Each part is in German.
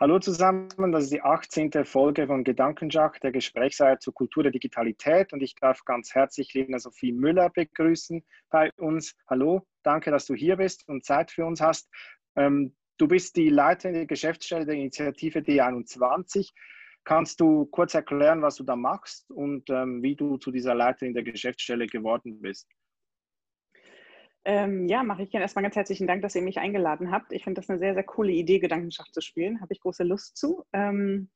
Hallo zusammen, das ist die 18. Folge von Gedankenschach, der Gesprächsreihe zur Kultur der Digitalität und ich darf ganz herzlich Lena Sophie Müller begrüßen bei uns. Hallo, danke, dass du hier bist und Zeit für uns hast. Ähm, du bist die Leiterin der Geschäftsstelle der Initiative D21. Kannst du kurz erklären, was du da machst und ähm, wie du zu dieser Leiterin der Geschäftsstelle geworden bist? Ähm, ja, mache ich gerne. Erstmal ganz herzlichen Dank, dass ihr mich eingeladen habt. Ich finde das eine sehr, sehr coole Idee, Gedankenschach zu spielen. Habe ich große Lust zu. Ähm,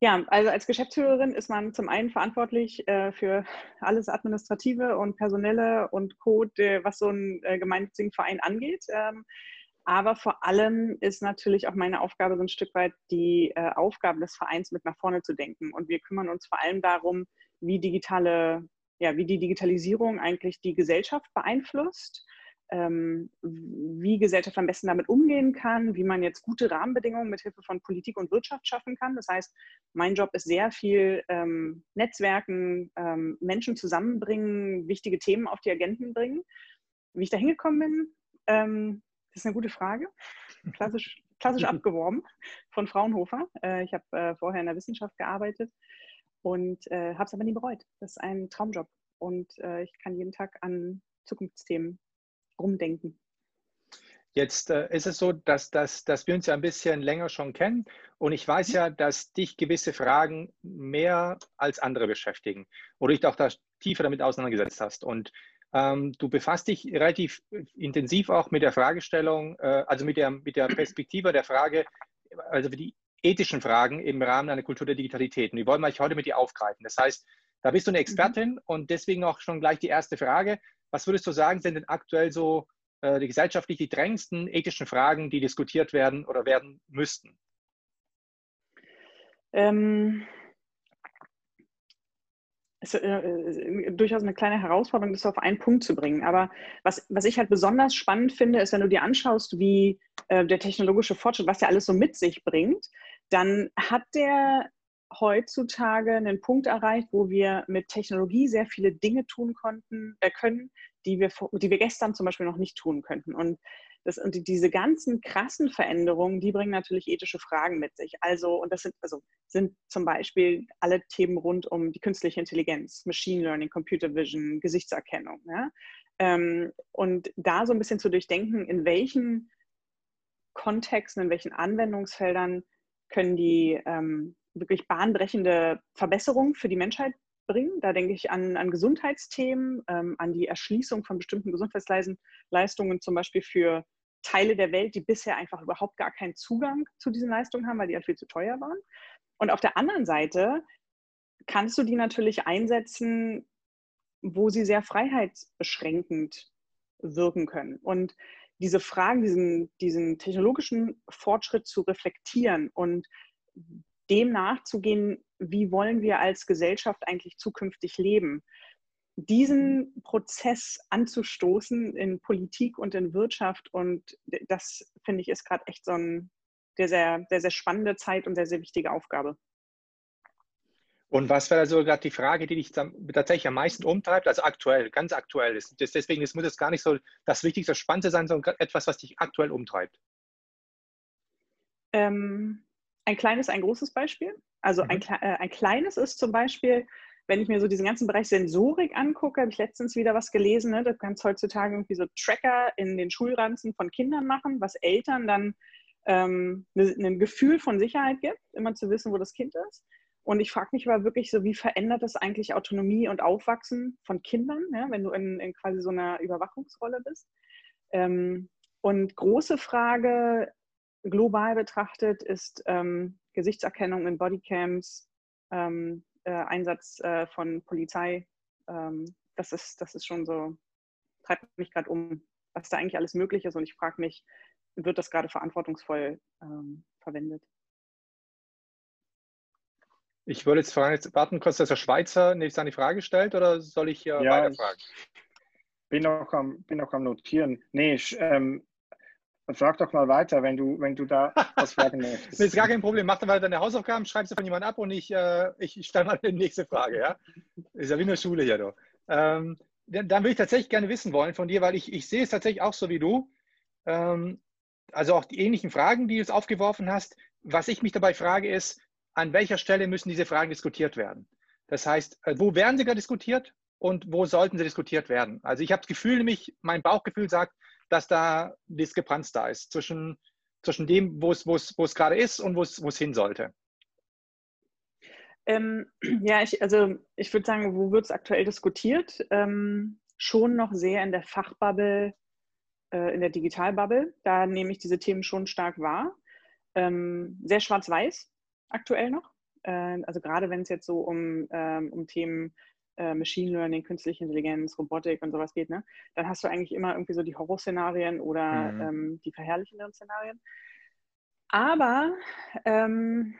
ja, also als Geschäftsführerin ist man zum einen verantwortlich äh, für alles Administrative und Personelle und Code, was so ein äh, gemeinnützigen Verein angeht. Ähm, aber vor allem ist natürlich auch meine Aufgabe so ein Stück weit die äh, Aufgabe des Vereins mit nach vorne zu denken. Und wir kümmern uns vor allem darum, wie digitale ja, wie die Digitalisierung eigentlich die Gesellschaft beeinflusst, ähm, wie Gesellschaft am besten damit umgehen kann, wie man jetzt gute Rahmenbedingungen mit Hilfe von Politik und Wirtschaft schaffen kann. Das heißt, mein Job ist sehr viel ähm, Netzwerken, ähm, Menschen zusammenbringen, wichtige Themen auf die Agenten bringen. Wie ich da hingekommen bin, ähm, das ist eine gute Frage. Klassisch, klassisch abgeworben von Fraunhofer. Äh, ich habe äh, vorher in der Wissenschaft gearbeitet und äh, habe es aber nie bereut. Das ist ein Traumjob und äh, ich kann jeden Tag an Zukunftsthemen rumdenken. Jetzt äh, ist es so, dass, dass, dass wir uns ja ein bisschen länger schon kennen und ich weiß mhm. ja, dass dich gewisse Fragen mehr als andere beschäftigen oder dich auch da tiefer damit auseinandergesetzt hast. Und ähm, du befasst dich relativ intensiv auch mit der Fragestellung, äh, also mit der, mit der Perspektive der Frage, also die ethischen Fragen im Rahmen einer Kultur der Digitalität. Und die wollen wir heute mit dir aufgreifen. Das heißt, da bist du eine Expertin mhm. und deswegen auch schon gleich die erste Frage. Was würdest du sagen, sind denn aktuell so äh, die gesellschaftlich die drängendsten ethischen Fragen, die diskutiert werden oder werden müssten? Ähm, es ist äh, äh, durchaus eine kleine Herausforderung, das auf einen Punkt zu bringen. Aber was, was ich halt besonders spannend finde, ist, wenn du dir anschaust, wie äh, der technologische Fortschritt, was der alles so mit sich bringt, dann hat der heutzutage einen Punkt erreicht, wo wir mit Technologie sehr viele Dinge tun konnten, äh, können, die wir, die wir gestern zum Beispiel noch nicht tun könnten. Und, das, und diese ganzen krassen Veränderungen, die bringen natürlich ethische Fragen mit sich. Also, und das sind, also, sind zum Beispiel alle Themen rund um die künstliche Intelligenz, Machine Learning, Computer Vision, Gesichtserkennung. Ja? Ähm, und da so ein bisschen zu durchdenken, in welchen Kontexten, in welchen Anwendungsfeldern können die ähm, wirklich bahnbrechende Verbesserungen für die Menschheit bringen. Da denke ich an, an Gesundheitsthemen, ähm, an die Erschließung von bestimmten Gesundheitsleistungen, zum Beispiel für Teile der Welt, die bisher einfach überhaupt gar keinen Zugang zu diesen Leistungen haben, weil die halt viel zu teuer waren. Und auf der anderen Seite kannst du die natürlich einsetzen, wo sie sehr freiheitsbeschränkend wirken können. Und diese Fragen, diesen, diesen technologischen Fortschritt zu reflektieren und dem nachzugehen, wie wollen wir als Gesellschaft eigentlich zukünftig leben. Diesen Prozess anzustoßen in Politik und in Wirtschaft und das finde ich ist gerade echt so eine sehr, sehr, sehr, sehr spannende Zeit und sehr, sehr wichtige Aufgabe. Und was wäre also gerade die Frage, die dich tatsächlich am meisten umtreibt, also aktuell, ganz aktuell ist? Deswegen das muss es gar nicht so das Wichtigste, Spannende sein, sondern etwas, was dich aktuell umtreibt. Ähm, ein kleines, ein großes Beispiel. Also mhm. ein, äh, ein kleines ist zum Beispiel, wenn ich mir so diesen ganzen Bereich Sensorik angucke, habe ich letztens wieder was gelesen, ne? da kannst heutzutage irgendwie so Tracker in den Schulranzen von Kindern machen, was Eltern dann ähm, ne, ein Gefühl von Sicherheit gibt, immer zu wissen, wo das Kind ist. Und ich frage mich aber wirklich so, wie verändert das eigentlich Autonomie und Aufwachsen von Kindern, ja, wenn du in, in, quasi so einer Überwachungsrolle bist? Ähm, und große Frage, global betrachtet, ist ähm, Gesichtserkennung in Bodycams, ähm, äh, Einsatz äh, von Polizei. Ähm, das, ist, das ist schon so, treibt mich gerade um, was da eigentlich alles möglich ist. Und ich frage mich, wird das gerade verantwortungsvoll ähm, verwendet? Ich würde jetzt fragen, jetzt warten kurz, dass der Schweizer nächstes an die Frage stellt oder soll ich hier ja, weiterfragen? Bin noch am, bin noch am Notieren. Nee, ich, ähm, frag doch mal weiter, wenn du, wenn du da was fragen möchtest. das ist gar kein Problem. Mach dann mal deine Hausaufgaben, schreib sie von jemand ab und ich, äh, ich stelle mal die nächste Frage. Ja? Ist ja wie eine Schule hier. Du. Ähm, dann, dann würde ich tatsächlich gerne wissen wollen von dir, weil ich, ich sehe es tatsächlich auch so wie du. Ähm, also auch die ähnlichen Fragen, die du jetzt aufgeworfen hast, was ich mich dabei frage, ist, an welcher Stelle müssen diese Fragen diskutiert werden? Das heißt, äh, wo werden sie gerade diskutiert und wo sollten sie diskutiert werden? Also ich habe das Gefühl, nämlich mein Bauchgefühl sagt, dass da Diskrepanz da ist zwischen, zwischen dem, wo es, gerade ist und wo es, wo es hin sollte. Ähm, ja, ich, also ich würde sagen, wo wird es aktuell diskutiert? Ähm, schon noch sehr in der Fachbubble, äh, in der Digitalbubble. Da nehme ich diese Themen schon stark wahr. Ähm, sehr schwarz-weiß aktuell noch. Äh, also gerade wenn es jetzt so um, ähm, um Themen äh, Machine Learning, künstliche Intelligenz, Robotik und sowas geht, ne? dann hast du eigentlich immer irgendwie so die Horrorszenarien oder mhm. ähm, die verherrlichenden Szenarien. Aber ähm,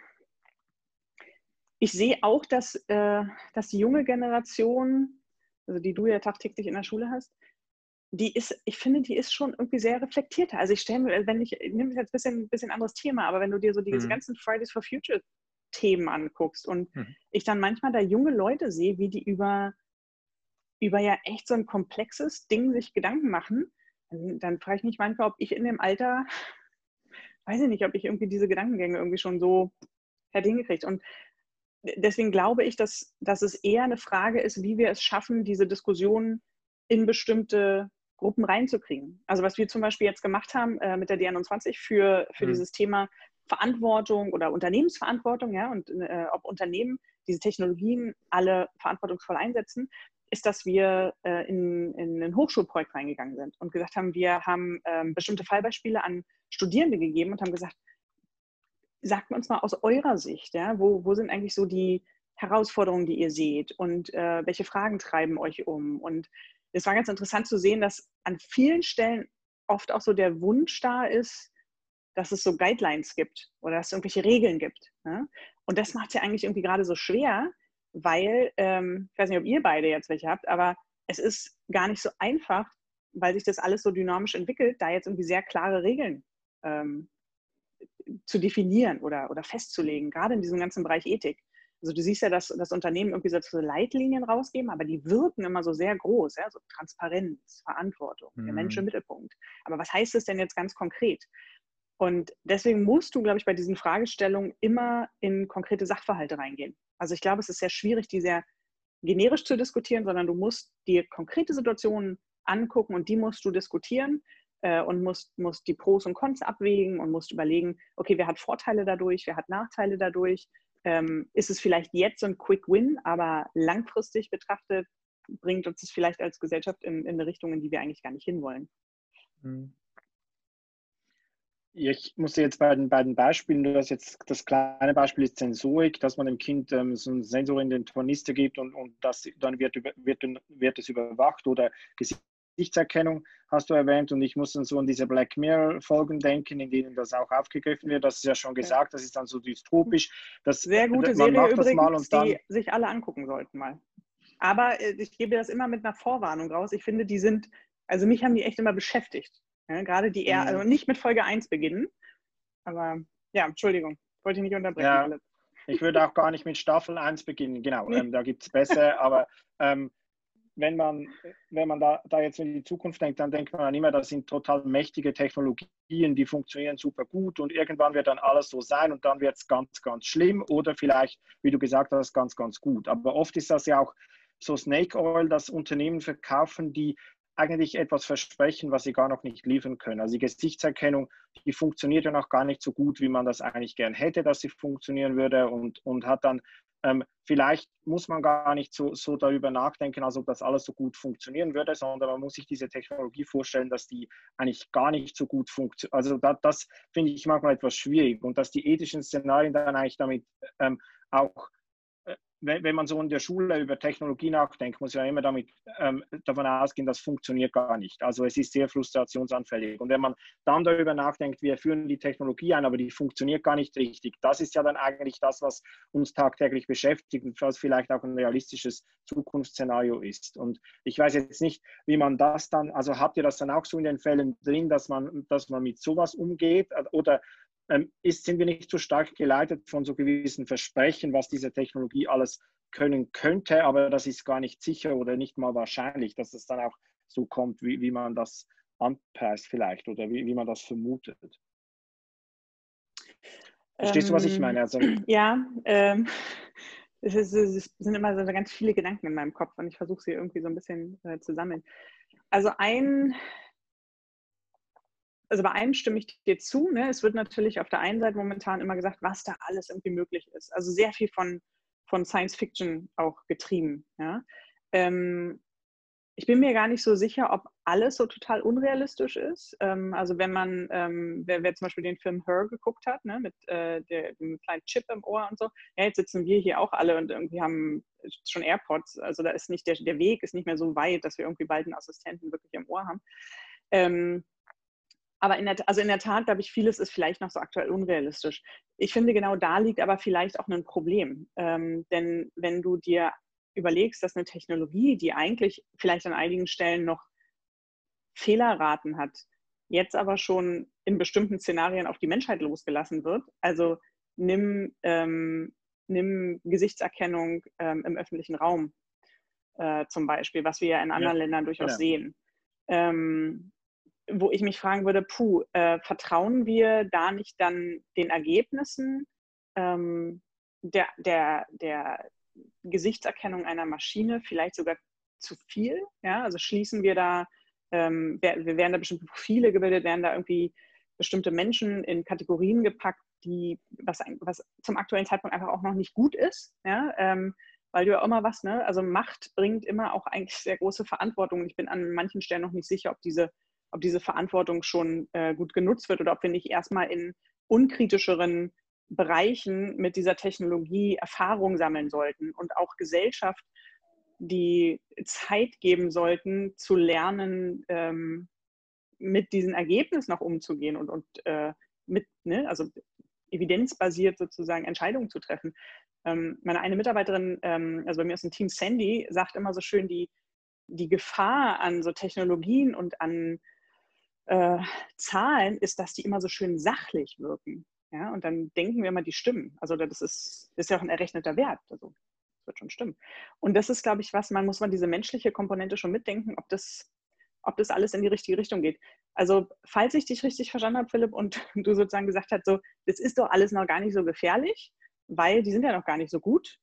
ich sehe auch, dass, äh, dass die junge Generation, also die du ja tagtäglich in der Schule hast, die ist, ich finde, die ist schon irgendwie sehr reflektierter. Also ich stelle mir, wenn ich, ich nehme jetzt ein bisschen, bisschen anderes Thema, aber wenn du dir so diese mhm. ganzen Fridays for Future Themen anguckst und mhm. ich dann manchmal da junge Leute sehe, wie die über, über ja echt so ein komplexes Ding sich Gedanken machen, dann, dann frage ich mich manchmal, ob ich in dem Alter, weiß ich nicht, ob ich irgendwie diese Gedankengänge irgendwie schon so hätte hingekriegt. Und deswegen glaube ich, dass, dass es eher eine Frage ist, wie wir es schaffen, diese Diskussion in bestimmte Gruppen reinzukriegen. Also was wir zum Beispiel jetzt gemacht haben äh, mit der D21 für, für mhm. dieses Thema Verantwortung oder Unternehmensverantwortung, ja, und äh, ob Unternehmen diese Technologien alle verantwortungsvoll einsetzen, ist, dass wir äh, in, in ein Hochschulprojekt reingegangen sind und gesagt haben, wir haben ähm, bestimmte Fallbeispiele an Studierende gegeben und haben gesagt, sagt uns mal aus eurer Sicht, ja, wo, wo sind eigentlich so die Herausforderungen, die ihr seht und äh, welche Fragen treiben euch um? Und es war ganz interessant zu sehen, dass an vielen Stellen oft auch so der Wunsch da ist, dass es so Guidelines gibt oder dass es irgendwelche Regeln gibt. Ne? Und das macht es ja eigentlich irgendwie gerade so schwer, weil, ähm, ich weiß nicht, ob ihr beide jetzt welche habt, aber es ist gar nicht so einfach, weil sich das alles so dynamisch entwickelt, da jetzt irgendwie sehr klare Regeln ähm, zu definieren oder, oder festzulegen, gerade in diesem ganzen Bereich Ethik. Also du siehst ja, dass das Unternehmen irgendwie so Leitlinien rausgeben, aber die wirken immer so sehr groß, ja? so Transparenz, Verantwortung, mhm. der Mensch im Mittelpunkt. Aber was heißt es denn jetzt ganz konkret? Und deswegen musst du, glaube ich, bei diesen Fragestellungen immer in konkrete Sachverhalte reingehen. Also ich glaube, es ist sehr schwierig, die sehr generisch zu diskutieren, sondern du musst dir konkrete Situationen angucken und die musst du diskutieren äh, und musst, musst die Pros und Cons abwägen und musst überlegen, okay, wer hat Vorteile dadurch, wer hat Nachteile dadurch. Ähm, ist es vielleicht jetzt so ein Quick Win, aber langfristig betrachtet bringt uns das vielleicht als Gesellschaft in, in eine Richtung, in die wir eigentlich gar nicht hinwollen. Mhm. Ich muss jetzt bei den beiden Beispielen, du hast jetzt das kleine Beispiel ist Sensorik, dass man dem Kind ähm, so einen Sensor in den Tornister gibt und, und das, dann wird, wird, wird es überwacht oder Gesichtserkennung hast du erwähnt und ich muss dann so an diese Black Mirror-Folgen denken, in denen das auch aufgegriffen wird. Das ist ja schon gesagt, das ist dann so dystopisch. Das, Sehr gute man Serie übrigens, die sich alle angucken sollten mal. Aber äh, ich gebe das immer mit einer Vorwarnung raus. Ich finde, die sind, also mich haben die echt immer beschäftigt. Ja, gerade die eher, also nicht mit Folge 1 beginnen. Aber ja, Entschuldigung, wollte ich nicht unterbrechen. Ja, ich würde auch gar nicht mit Staffel 1 beginnen, genau. Ähm, da gibt es besser, aber ähm, wenn man, wenn man da, da jetzt in die Zukunft denkt, dann denkt man immer, das sind total mächtige Technologien, die funktionieren super gut und irgendwann wird dann alles so sein und dann wird es ganz, ganz schlimm oder vielleicht, wie du gesagt hast, ganz, ganz gut. Aber oft ist das ja auch so Snake Oil, dass Unternehmen verkaufen, die eigentlich etwas versprechen, was sie gar noch nicht liefern können. Also die Gesichtserkennung, die funktioniert ja noch gar nicht so gut, wie man das eigentlich gern hätte, dass sie funktionieren würde und, und hat dann, ähm, vielleicht muss man gar nicht so, so darüber nachdenken, als ob das alles so gut funktionieren würde, sondern man muss sich diese Technologie vorstellen, dass die eigentlich gar nicht so gut funktioniert. Also da, das finde ich manchmal etwas schwierig und dass die ethischen Szenarien dann eigentlich damit ähm, auch wenn, wenn, man so in der Schule über Technologie nachdenkt, muss ja immer damit ähm, davon ausgehen, das funktioniert gar nicht. Also es ist sehr frustrationsanfällig. Und wenn man dann darüber nachdenkt, wir führen die Technologie ein, aber die funktioniert gar nicht richtig, das ist ja dann eigentlich das, was uns tagtäglich beschäftigt und was vielleicht auch ein realistisches Zukunftsszenario ist. Und ich weiß jetzt nicht, wie man das dann, also habt ihr das dann auch so in den Fällen drin, dass man, dass man mit sowas umgeht oder ist, sind wir nicht so stark geleitet von so gewissen Versprechen, was diese Technologie alles können könnte, aber das ist gar nicht sicher oder nicht mal wahrscheinlich, dass es dann auch so kommt, wie, wie man das anpreist vielleicht oder wie, wie man das vermutet. Verstehst ähm, du, was ich meine? Also, ja, ähm, es, ist, es, sind immer so ganz viele Gedanken in meinem Kopf und ich versuche sie irgendwie so ein bisschen äh, zu sammeln. Also ein, also bei einem stimme ich dir zu. Ne? Es wird natürlich auf der einen Seite momentan immer gesagt, was da alles irgendwie möglich ist. Also sehr viel von, von Science Fiction auch getrieben. Ja? Ähm, ich bin mir gar nicht so sicher, ob alles so total unrealistisch ist. Ähm, also wenn man, ähm, wer, wer, zum Beispiel den Film Her geguckt hat, ne, mit äh, der, dem kleinen Chip im Ohr und so, ja, jetzt sitzen wir hier auch alle und irgendwie haben schon AirPods. Also da ist nicht der, der Weg ist nicht mehr so weit, dass wir irgendwie bald einen Assistenten wirklich im Ohr haben. Ähm, aber in der, also in der Tat, glaube ich, vieles ist vielleicht noch so aktuell unrealistisch. Ich finde, genau da liegt aber vielleicht auch ein Problem. Ähm, denn wenn du dir überlegst, dass eine Technologie, die eigentlich vielleicht an einigen Stellen noch Fehlerraten hat, jetzt aber schon in bestimmten Szenarien auf die Menschheit losgelassen wird. Also nimm, ähm, nimm Gesichtserkennung ähm, im öffentlichen Raum äh, zum Beispiel, was wir ja in anderen ja, Ländern durchaus ja. sehen. Ähm, wo ich mich fragen würde, puh, äh, vertrauen wir da nicht dann den Ergebnissen ähm, der, der, der Gesichtserkennung einer Maschine vielleicht sogar zu viel? Ja? Also schließen wir da, ähm, wir werden da bestimmte Profile gebildet, werden da irgendwie bestimmte Menschen in Kategorien gepackt, die, was, was zum aktuellen Zeitpunkt einfach auch noch nicht gut ist. Ja? Ähm, weil du ja immer was, ne? Also Macht bringt immer auch eigentlich sehr große Verantwortung. Ich bin an manchen Stellen noch nicht sicher, ob diese, ob diese Verantwortung schon äh, gut genutzt wird oder ob wir nicht erstmal in unkritischeren Bereichen mit dieser Technologie Erfahrung sammeln sollten und auch Gesellschaft die Zeit geben sollten, zu lernen, ähm, mit diesen Ergebnissen noch umzugehen und, und äh, mit, ne, also evidenzbasiert sozusagen Entscheidungen zu treffen. Ähm, meine eine Mitarbeiterin, ähm, also bei mir aus dem Team Sandy, sagt immer so schön, die, die Gefahr an so Technologien und an äh, Zahlen ist, dass die immer so schön sachlich wirken. Ja, und dann denken wir immer, die stimmen. Also das ist, das ist ja auch ein errechneter Wert. Also das wird schon stimmen. Und das ist, glaube ich, was, man muss man diese menschliche Komponente schon mitdenken, ob das, ob das alles in die richtige Richtung geht. Also, falls ich dich richtig verstanden habe, Philipp, und du sozusagen gesagt hast, so, das ist doch alles noch gar nicht so gefährlich, weil die sind ja noch gar nicht so gut,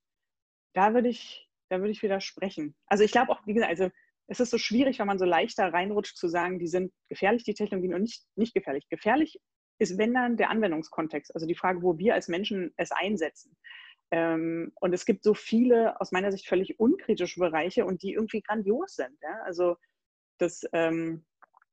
da würde ich, da würde ich widersprechen. Also ich glaube auch, wie gesagt, also es ist so schwierig, wenn man so leichter reinrutscht zu sagen, die sind gefährlich, die Technologien, und nicht, nicht gefährlich. Gefährlich ist, wenn dann, der Anwendungskontext, also die Frage, wo wir als Menschen es einsetzen. Ähm, und es gibt so viele aus meiner Sicht völlig unkritische Bereiche und die irgendwie grandios sind. Ja? Also das, ähm,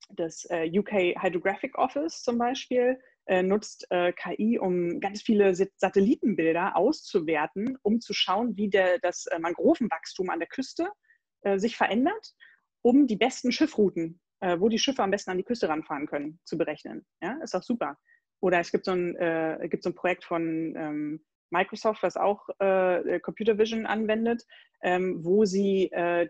das äh, UK Hydrographic Office zum Beispiel äh, nutzt äh, KI, um ganz viele Satellitenbilder auszuwerten, um zu schauen, wie der, das äh, Mangrovenwachstum an der Küste äh, sich verändert, um die besten Schiffrouten äh, wo die Schiffe am besten an die Küste ranfahren können, zu berechnen. Ja, ist auch super. Oder es gibt so ein, äh, gibt so ein Projekt von ähm, Microsoft, was auch äh, Computer Vision anwendet, ähm, wo sie äh,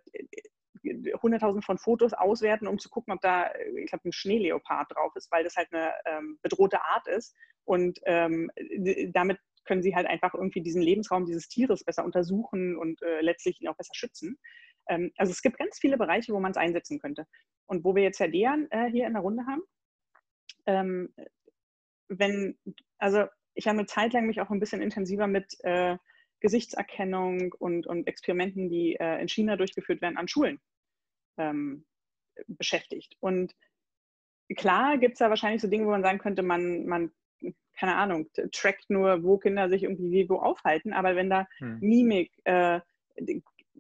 100.000 von Fotos auswerten, um zu gucken, ob da, ich glaube, ein Schneeleopard drauf ist, weil das halt eine ähm, bedrohte Art ist. Und ähm, damit können sie halt einfach irgendwie diesen Lebensraum dieses Tieres besser untersuchen und äh, letztlich ihn auch besser schützen. Ähm, also es gibt ganz viele Bereiche, wo man es einsetzen könnte. Und wo wir jetzt Herr Dejan äh, hier in der Runde haben, ähm, wenn, also ich habe eine Zeit lang mich auch ein bisschen intensiver mit äh, Gesichtserkennung und, und Experimenten, die äh, in China durchgeführt werden, an Schulen ähm, beschäftigt. Und klar gibt es da wahrscheinlich so Dinge, wo man sagen könnte, man, man, keine Ahnung, trackt nur, wo Kinder sich irgendwie wie wo aufhalten, aber wenn da hm. Mimik, äh,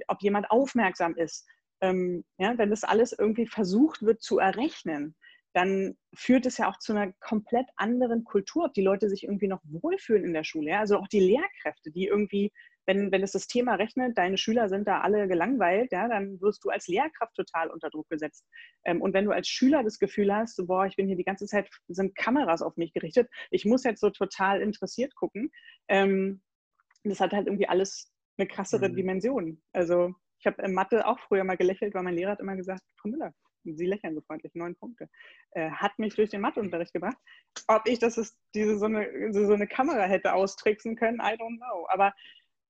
ob jemand aufmerksam ist, ähm, ja, wenn das alles irgendwie versucht wird zu errechnen, dann führt es ja auch zu einer komplett anderen Kultur, ob die Leute sich irgendwie noch wohlfühlen in der Schule. Ja? Also auch die Lehrkräfte, die irgendwie, wenn, wenn es das Thema rechnet, deine Schüler sind da alle gelangweilt, ja, dann wirst du als Lehrkraft total unter Druck gesetzt. Ähm, und wenn du als Schüler das Gefühl hast, so, boah, ich bin hier die ganze Zeit, sind Kameras auf mich gerichtet, ich muss jetzt so total interessiert gucken, ähm, das hat halt irgendwie alles eine krassere mhm. Dimension. Also ich habe in Mathe auch früher mal gelächelt, weil mein Lehrer hat immer gesagt, Frau Müller, Sie lächeln so freundlich, neun Punkte. Äh, hat mich durch den Matheunterricht gebracht. Ob ich das ist, diese so eine, so eine Kamera hätte austricksen können, I don't know. Aber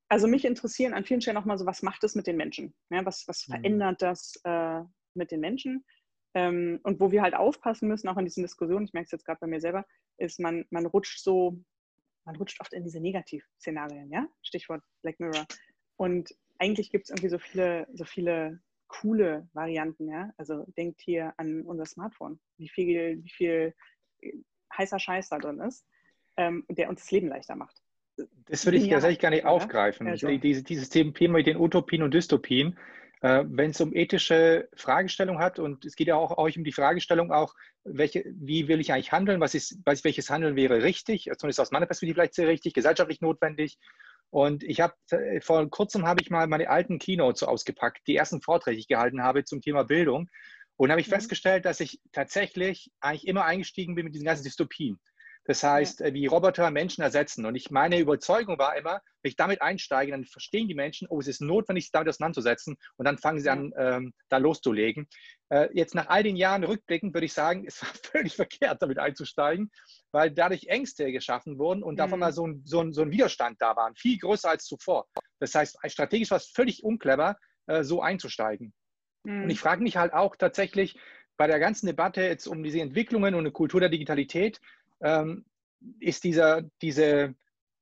also mich interessieren an vielen Stellen auch mal so, was macht es mit den Menschen? Ja, was, was mhm. verändert das äh, mit den Menschen? Ähm, und wo wir halt aufpassen müssen, auch in diesen Diskussionen, ich merke es jetzt gerade bei mir selber, ist, man, man rutscht so man rutscht oft in diese Negativ-Szenarien, ja? Stichwort Black Mirror. Und eigentlich gibt es irgendwie so viele, so viele coole Varianten, ja. Also denkt hier an unser Smartphone, wie viel, wie viel äh, heißer Scheiß da drin ist, ähm, der uns das Leben leichter macht. Das würde ich tatsächlich gar nicht ja, aufgreifen. Ja, diese, dieses Thema mit den Utopien und Dystopien, wenn es um ethische Fragestellungen hat und es geht ja auch euch um die Fragestellung auch, welche, wie will ich eigentlich handeln, was ist, was, welches Handeln wäre richtig, zumindest aus meiner Perspektive vielleicht sehr richtig, gesellschaftlich notwendig. Und ich habe äh, vor kurzem habe ich mal meine alten Keynotes so ausgepackt, die ersten Vorträge, die ich gehalten habe zum Thema Bildung. Und habe ich mhm. festgestellt, dass ich tatsächlich eigentlich immer eingestiegen bin mit diesen ganzen Dystopien. Das heißt. Äh, wie Roboter Menschen ersetzen. Und ich meine Überzeugung war immer, wenn ich damit einsteige, dann verstehen die Menschen, oh, es ist notwendig, sich damit auseinanderzusetzen und dann fangen sie an, ähm, da loszulegen. Äh, jetzt nach all den Jahren rückblickend würde ich sagen, es war völlig verkehrt, damit einzusteigen, weil dadurch Ängste geschaffen wurden und mhm. davon mal so ein, so, ein, so ein Widerstand da war, viel größer als zuvor. Das heißt, strategisch war es völlig unclever, äh, so einzusteigen. Mhm. Und ich frage mich halt auch tatsächlich bei der ganzen Debatte jetzt um diese Entwicklungen und eine Kultur der Digitalität, ähm, ist dieser, diese,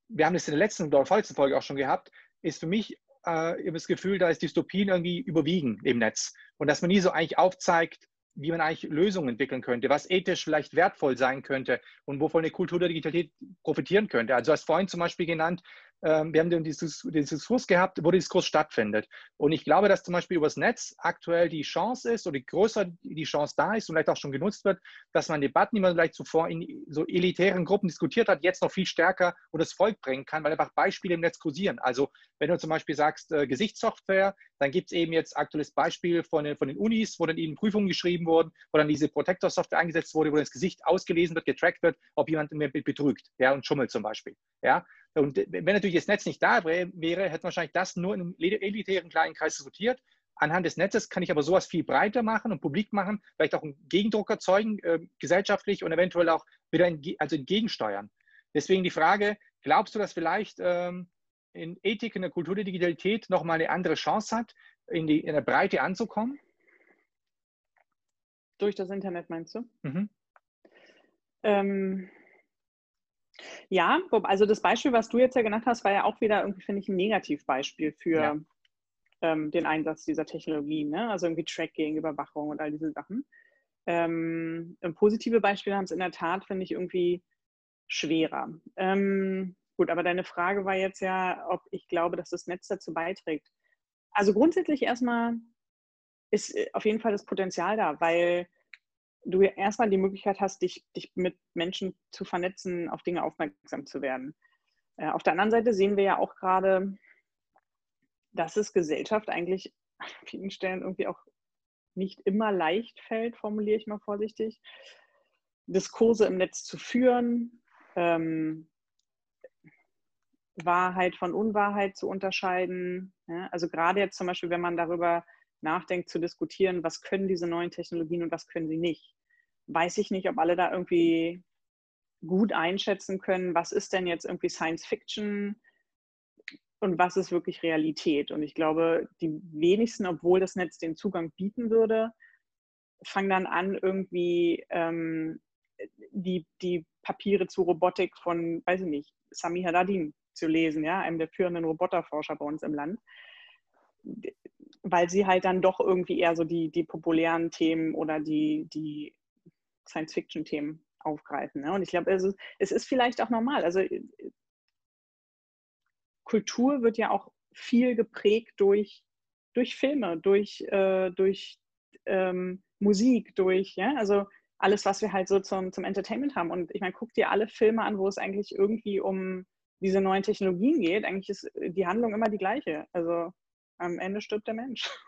wir haben das in der letzten oder vorletzten Folge auch schon gehabt, ist für mich äh, das Gefühl, da ist Dystopien irgendwie überwiegen im Netz und dass man nie so eigentlich aufzeigt, wie man eigentlich Lösungen entwickeln könnte, was ethisch vielleicht wertvoll sein könnte und wovon eine Kultur der Digitalität profitieren könnte. Also du hast vorhin zum Beispiel genannt, ähm, wir haben den, Diskurs gehabt, wo der Diskurs stattfindet. Und ich glaube, dass zum Beispiel übers Netz aktuell die Chance ist oder größer die Chance da ist und vielleicht auch schon genutzt wird, dass man Debatten, die man vielleicht zuvor in so elitären Gruppen diskutiert hat, jetzt noch viel stärker unter das Volk bringen kann, weil einfach Beispiele im Netz kursieren. Also wenn du zum Beispiel sagst äh, Gesichtssoftware, dann gibt es eben jetzt aktuelles Beispiel von den, von den Unis, wo dann eben Prüfungen geschrieben wurden, wo dann diese Protector-Software eingesetzt wurde, wo das Gesicht ausgelesen wird, getrackt wird, ob jemand betrügt ja, und schummelt zum Beispiel. Ja? Und wenn natürlich das Netz nicht da wäre, hätte wahrscheinlich das nur in einem elitären kleinen Kreis diskutiert. Anhand des Netzes kann ich aber sowas viel breiter machen und publik machen, vielleicht auch einen Gegendruck erzeugen, äh, gesellschaftlich und eventuell auch wieder in, also entgegensteuern. Deswegen die Frage, glaubst du, dass vielleicht ähm, in Ethik, in der Kultur der Digitalität nochmal eine andere Chance hat, in, die, in der Breite anzukommen? Durch das Internet meinst du? Mhm. Ähm, ja, also das Beispiel, was du jetzt ja genannt hast, war ja auch wieder irgendwie, finde ich, ein Negativbeispiel für ja. ähm, den Einsatz dieser Technologie. Ne? Also irgendwie Tracking, Überwachung und all diese Sachen. Ähm, positive Beispiele haben es in der Tat, finde ich, irgendwie schwerer. Ähm, gut, aber deine Frage war jetzt ja, ob ich glaube, dass das Netz dazu beiträgt. Also grundsätzlich erstmal ist äh, auf jeden Fall das Potenzial da, weil du erstmal die Möglichkeit hast, dich, dich mit Menschen zu vernetzen, auf Dinge aufmerksam zu werden. Äh, auf der anderen Seite sehen wir ja auch gerade, dass es Gesellschaft eigentlich an vielen Stellen irgendwie auch nicht immer leicht fällt, formuliere ich mal vorsichtig, Diskurse im Netz zu führen, ähm, Wahrheit von Unwahrheit zu unterscheiden. Ja? Also gerade jetzt zum Beispiel, wenn man darüber nachdenkt, zu diskutieren, was können diese neuen Technologien und was können sie nicht. Weiß ich nicht, ob alle da irgendwie gut einschätzen können, was ist denn jetzt irgendwie Science Fiction und was ist wirklich Realität. Und ich glaube, die wenigsten, obwohl das Netz den Zugang bieten würde, fangen dann an, irgendwie ähm, die, die Papiere zu Robotik von, weiß ich nicht, Sami Haddadin zu lesen, ja, einem der führenden Roboterforscher bei uns im Land weil sie halt dann doch irgendwie eher so die, die populären Themen oder die, die Science-Fiction-Themen aufgreifen. Ne? Und ich glaube, es ist, es ist vielleicht auch normal. Also Kultur wird ja auch viel geprägt durch, durch Filme, durch, äh, durch ähm, Musik, durch, ja, also alles, was wir halt so zum, zum Entertainment haben. Und ich meine, guck dir alle Filme an, wo es eigentlich irgendwie um diese neuen Technologien geht. Eigentlich ist die Handlung immer die gleiche. Also am Ende stirbt der Mensch.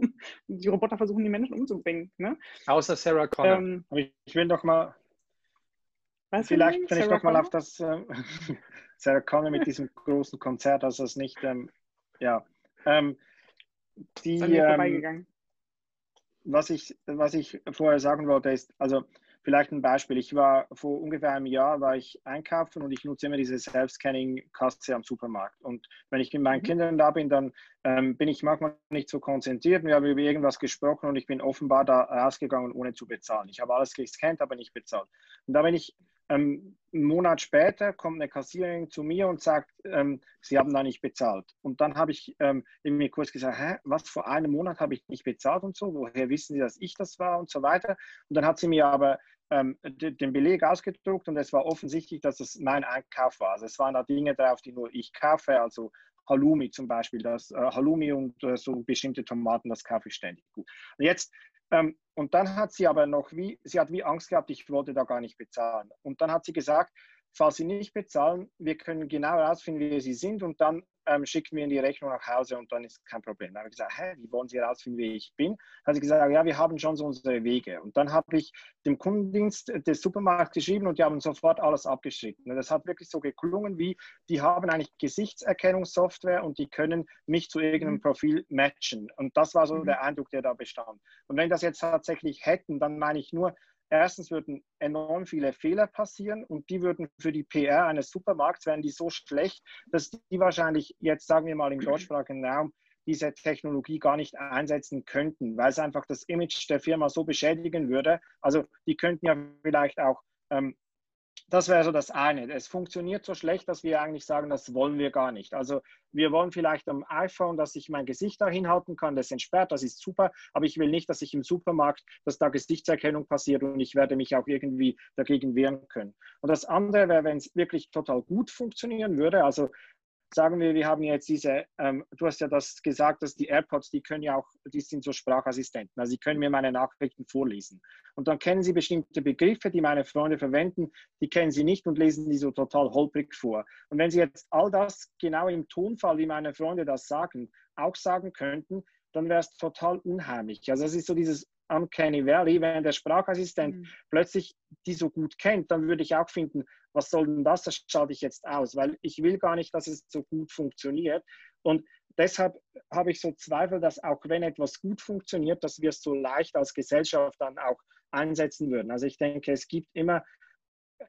die Roboter versuchen, die Menschen umzubringen. Ne? Außer Sarah Connor. Ähm, ich will doch mal. vielleicht, wenn ich doch mal auf das äh, Sarah Connor mit diesem großen Konzert, also das nicht, ähm, ja. Ähm, die, ähm, was, ich, was ich vorher sagen wollte, ist, also Vielleicht ein Beispiel. Ich war vor ungefähr einem Jahr war ich einkaufen und ich nutze immer diese Self-Scanning-Kasse am Supermarkt. Und wenn ich mit meinen mhm. Kindern da bin, dann ähm, bin ich manchmal nicht so konzentriert. Wir haben über irgendwas gesprochen und ich bin offenbar da rausgegangen, ohne zu bezahlen. Ich habe alles gescannt, aber nicht bezahlt. Und da bin ich ähm, einen Monat später kommt eine Kassiererin zu mir und sagt, ähm, sie haben da nicht bezahlt. Und dann habe ich ähm, mir kurz gesagt, hä, was vor einem Monat habe ich nicht bezahlt und so, woher wissen Sie, dass ich das war und so weiter. Und dann hat sie mir aber ähm, den Beleg ausgedruckt und es war offensichtlich, dass es mein Einkauf war. Also es waren da Dinge drauf, die nur ich kaufe, also Halloumi zum Beispiel, das äh, Halloumi und äh, so bestimmte Tomaten, das kaufe ich ständig gut. Und jetzt ähm, und dann hat sie aber noch wie, sie hat wie Angst gehabt, ich wollte da gar nicht bezahlen. Und dann hat sie gesagt, falls Sie nicht bezahlen, wir können genau herausfinden, wie Sie sind und dann ähm, schicken wir in die Rechnung nach Hause und dann ist kein Problem. Dann habe ich gesagt, hä, wie wollen Sie herausfinden, wie ich bin? Dann hat sie gesagt, ja, wir haben schon so unsere Wege. Und dann habe ich dem Kundendienst des Supermarkts geschrieben und die haben sofort alles abgeschnitten. Und das hat wirklich so geklungen, wie die haben eigentlich Gesichtserkennungssoftware und die können mich zu irgendeinem mhm. Profil matchen. Und das war so mhm. der Eindruck, der da bestand. Und wenn das jetzt tatsächlich hätten, dann meine ich nur, erstens würden enorm viele Fehler passieren und die würden für die PR eines Supermarkts, wären die so schlecht, dass die wahrscheinlich jetzt, sagen wir mal im deutschsprachigen Raum, diese Technologie gar nicht einsetzen könnten, weil es einfach das Image der Firma so beschädigen würde. Also die könnten ja vielleicht auch ähm, das wäre so das eine. Es funktioniert so schlecht, dass wir eigentlich sagen, das wollen wir gar nicht. Also wir wollen vielleicht am iPhone, dass ich mein Gesicht da hinhalten kann, das entsperrt, das ist super, aber ich will nicht, dass ich im Supermarkt, dass da Gesichtserkennung passiert und ich werde mich auch irgendwie dagegen wehren können. Und das andere wäre, wenn es wirklich total gut funktionieren würde, also sagen wir, wir haben jetzt diese, ähm, du hast ja das gesagt, dass die AirPods, die können ja auch, die sind so Sprachassistenten, also sie können mir meine Nachrichten vorlesen. Und dann kennen sie bestimmte Begriffe, die meine Freunde verwenden, die kennen sie nicht und lesen die so total holprig vor. Und wenn sie jetzt all das genau im Tonfall, wie meine Freunde das sagen, auch sagen könnten, dann wäre es total unheimlich. Also es ist so dieses Uncanny Valley, wenn der Sprachassistent mhm. plötzlich die so gut kennt, dann würde ich auch finden, was soll denn das, das schalte ich jetzt aus, weil ich will gar nicht, dass es so gut funktioniert. Und deshalb habe ich so Zweifel, dass auch wenn etwas gut funktioniert, dass wir es so leicht als Gesellschaft dann auch einsetzen würden. Also ich denke, es gibt immer,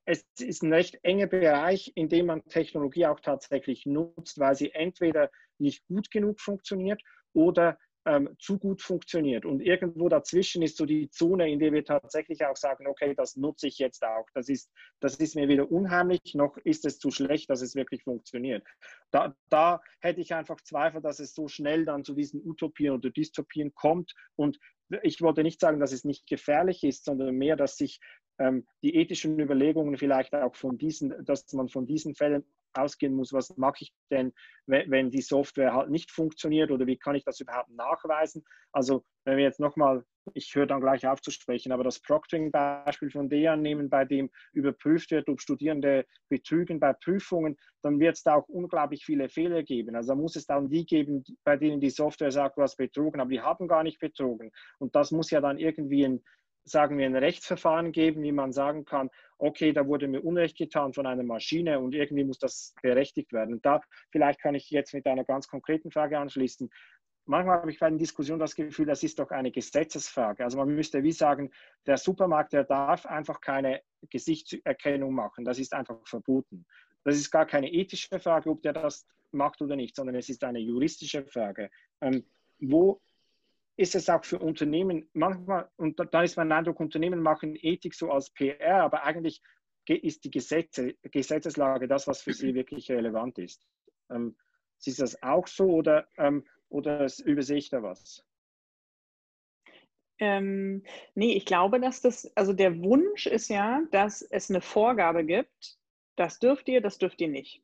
es ist ein recht enger Bereich, in dem man Technologie auch tatsächlich nutzt, weil sie entweder nicht gut genug funktioniert oder ähm, zu gut funktioniert. Und irgendwo dazwischen ist so die Zone, in der wir tatsächlich auch sagen, okay, das nutze ich jetzt auch. Das ist, das ist mir weder unheimlich, noch ist es zu schlecht, dass es wirklich funktioniert. Da, da hätte ich einfach Zweifel, dass es so schnell dann zu diesen Utopien oder Dystopien kommt. Und ich wollte nicht sagen, dass es nicht gefährlich ist, sondern mehr, dass sich ähm, die ethischen Überlegungen vielleicht auch von diesen, dass man von diesen Fällen ausgehen muss, was mache ich denn, wenn die Software halt nicht funktioniert oder wie kann ich das überhaupt nachweisen? Also wenn wir jetzt nochmal, ich höre dann gleich auf zu sprechen, aber das Proctoring-Beispiel von DEAN nehmen, bei dem überprüft wird, ob Studierende betrügen bei Prüfungen, dann wird es da auch unglaublich viele Fehler geben. Also da muss es dann die geben, bei denen die Software sagt, du hast betrogen, aber die haben gar nicht betrogen. Und das muss ja dann irgendwie ein sagen wir, ein Rechtsverfahren geben, wie man sagen kann, okay, da wurde mir Unrecht getan von einer Maschine und irgendwie muss das berechtigt werden. Und da vielleicht kann ich jetzt mit einer ganz konkreten Frage anschließen. Manchmal habe ich bei den Diskussionen das Gefühl, das ist doch eine Gesetzesfrage. Also man müsste wie sagen, der Supermarkt, der darf einfach keine Gesichtserkennung machen. Das ist einfach verboten. Das ist gar keine ethische Frage, ob der das macht oder nicht, sondern es ist eine juristische Frage. Ähm, wo ist es auch für Unternehmen manchmal, und da ist mein Eindruck, Unternehmen machen Ethik so als PR, aber eigentlich ist die Gesetze, Gesetzeslage das, was für sie wirklich relevant ist. Ähm, ist das auch so oder, ähm, oder übersehe ich da was? Ähm, nee, ich glaube, dass das, also der Wunsch ist ja, dass es eine Vorgabe gibt, das dürft ihr, das dürft ihr nicht.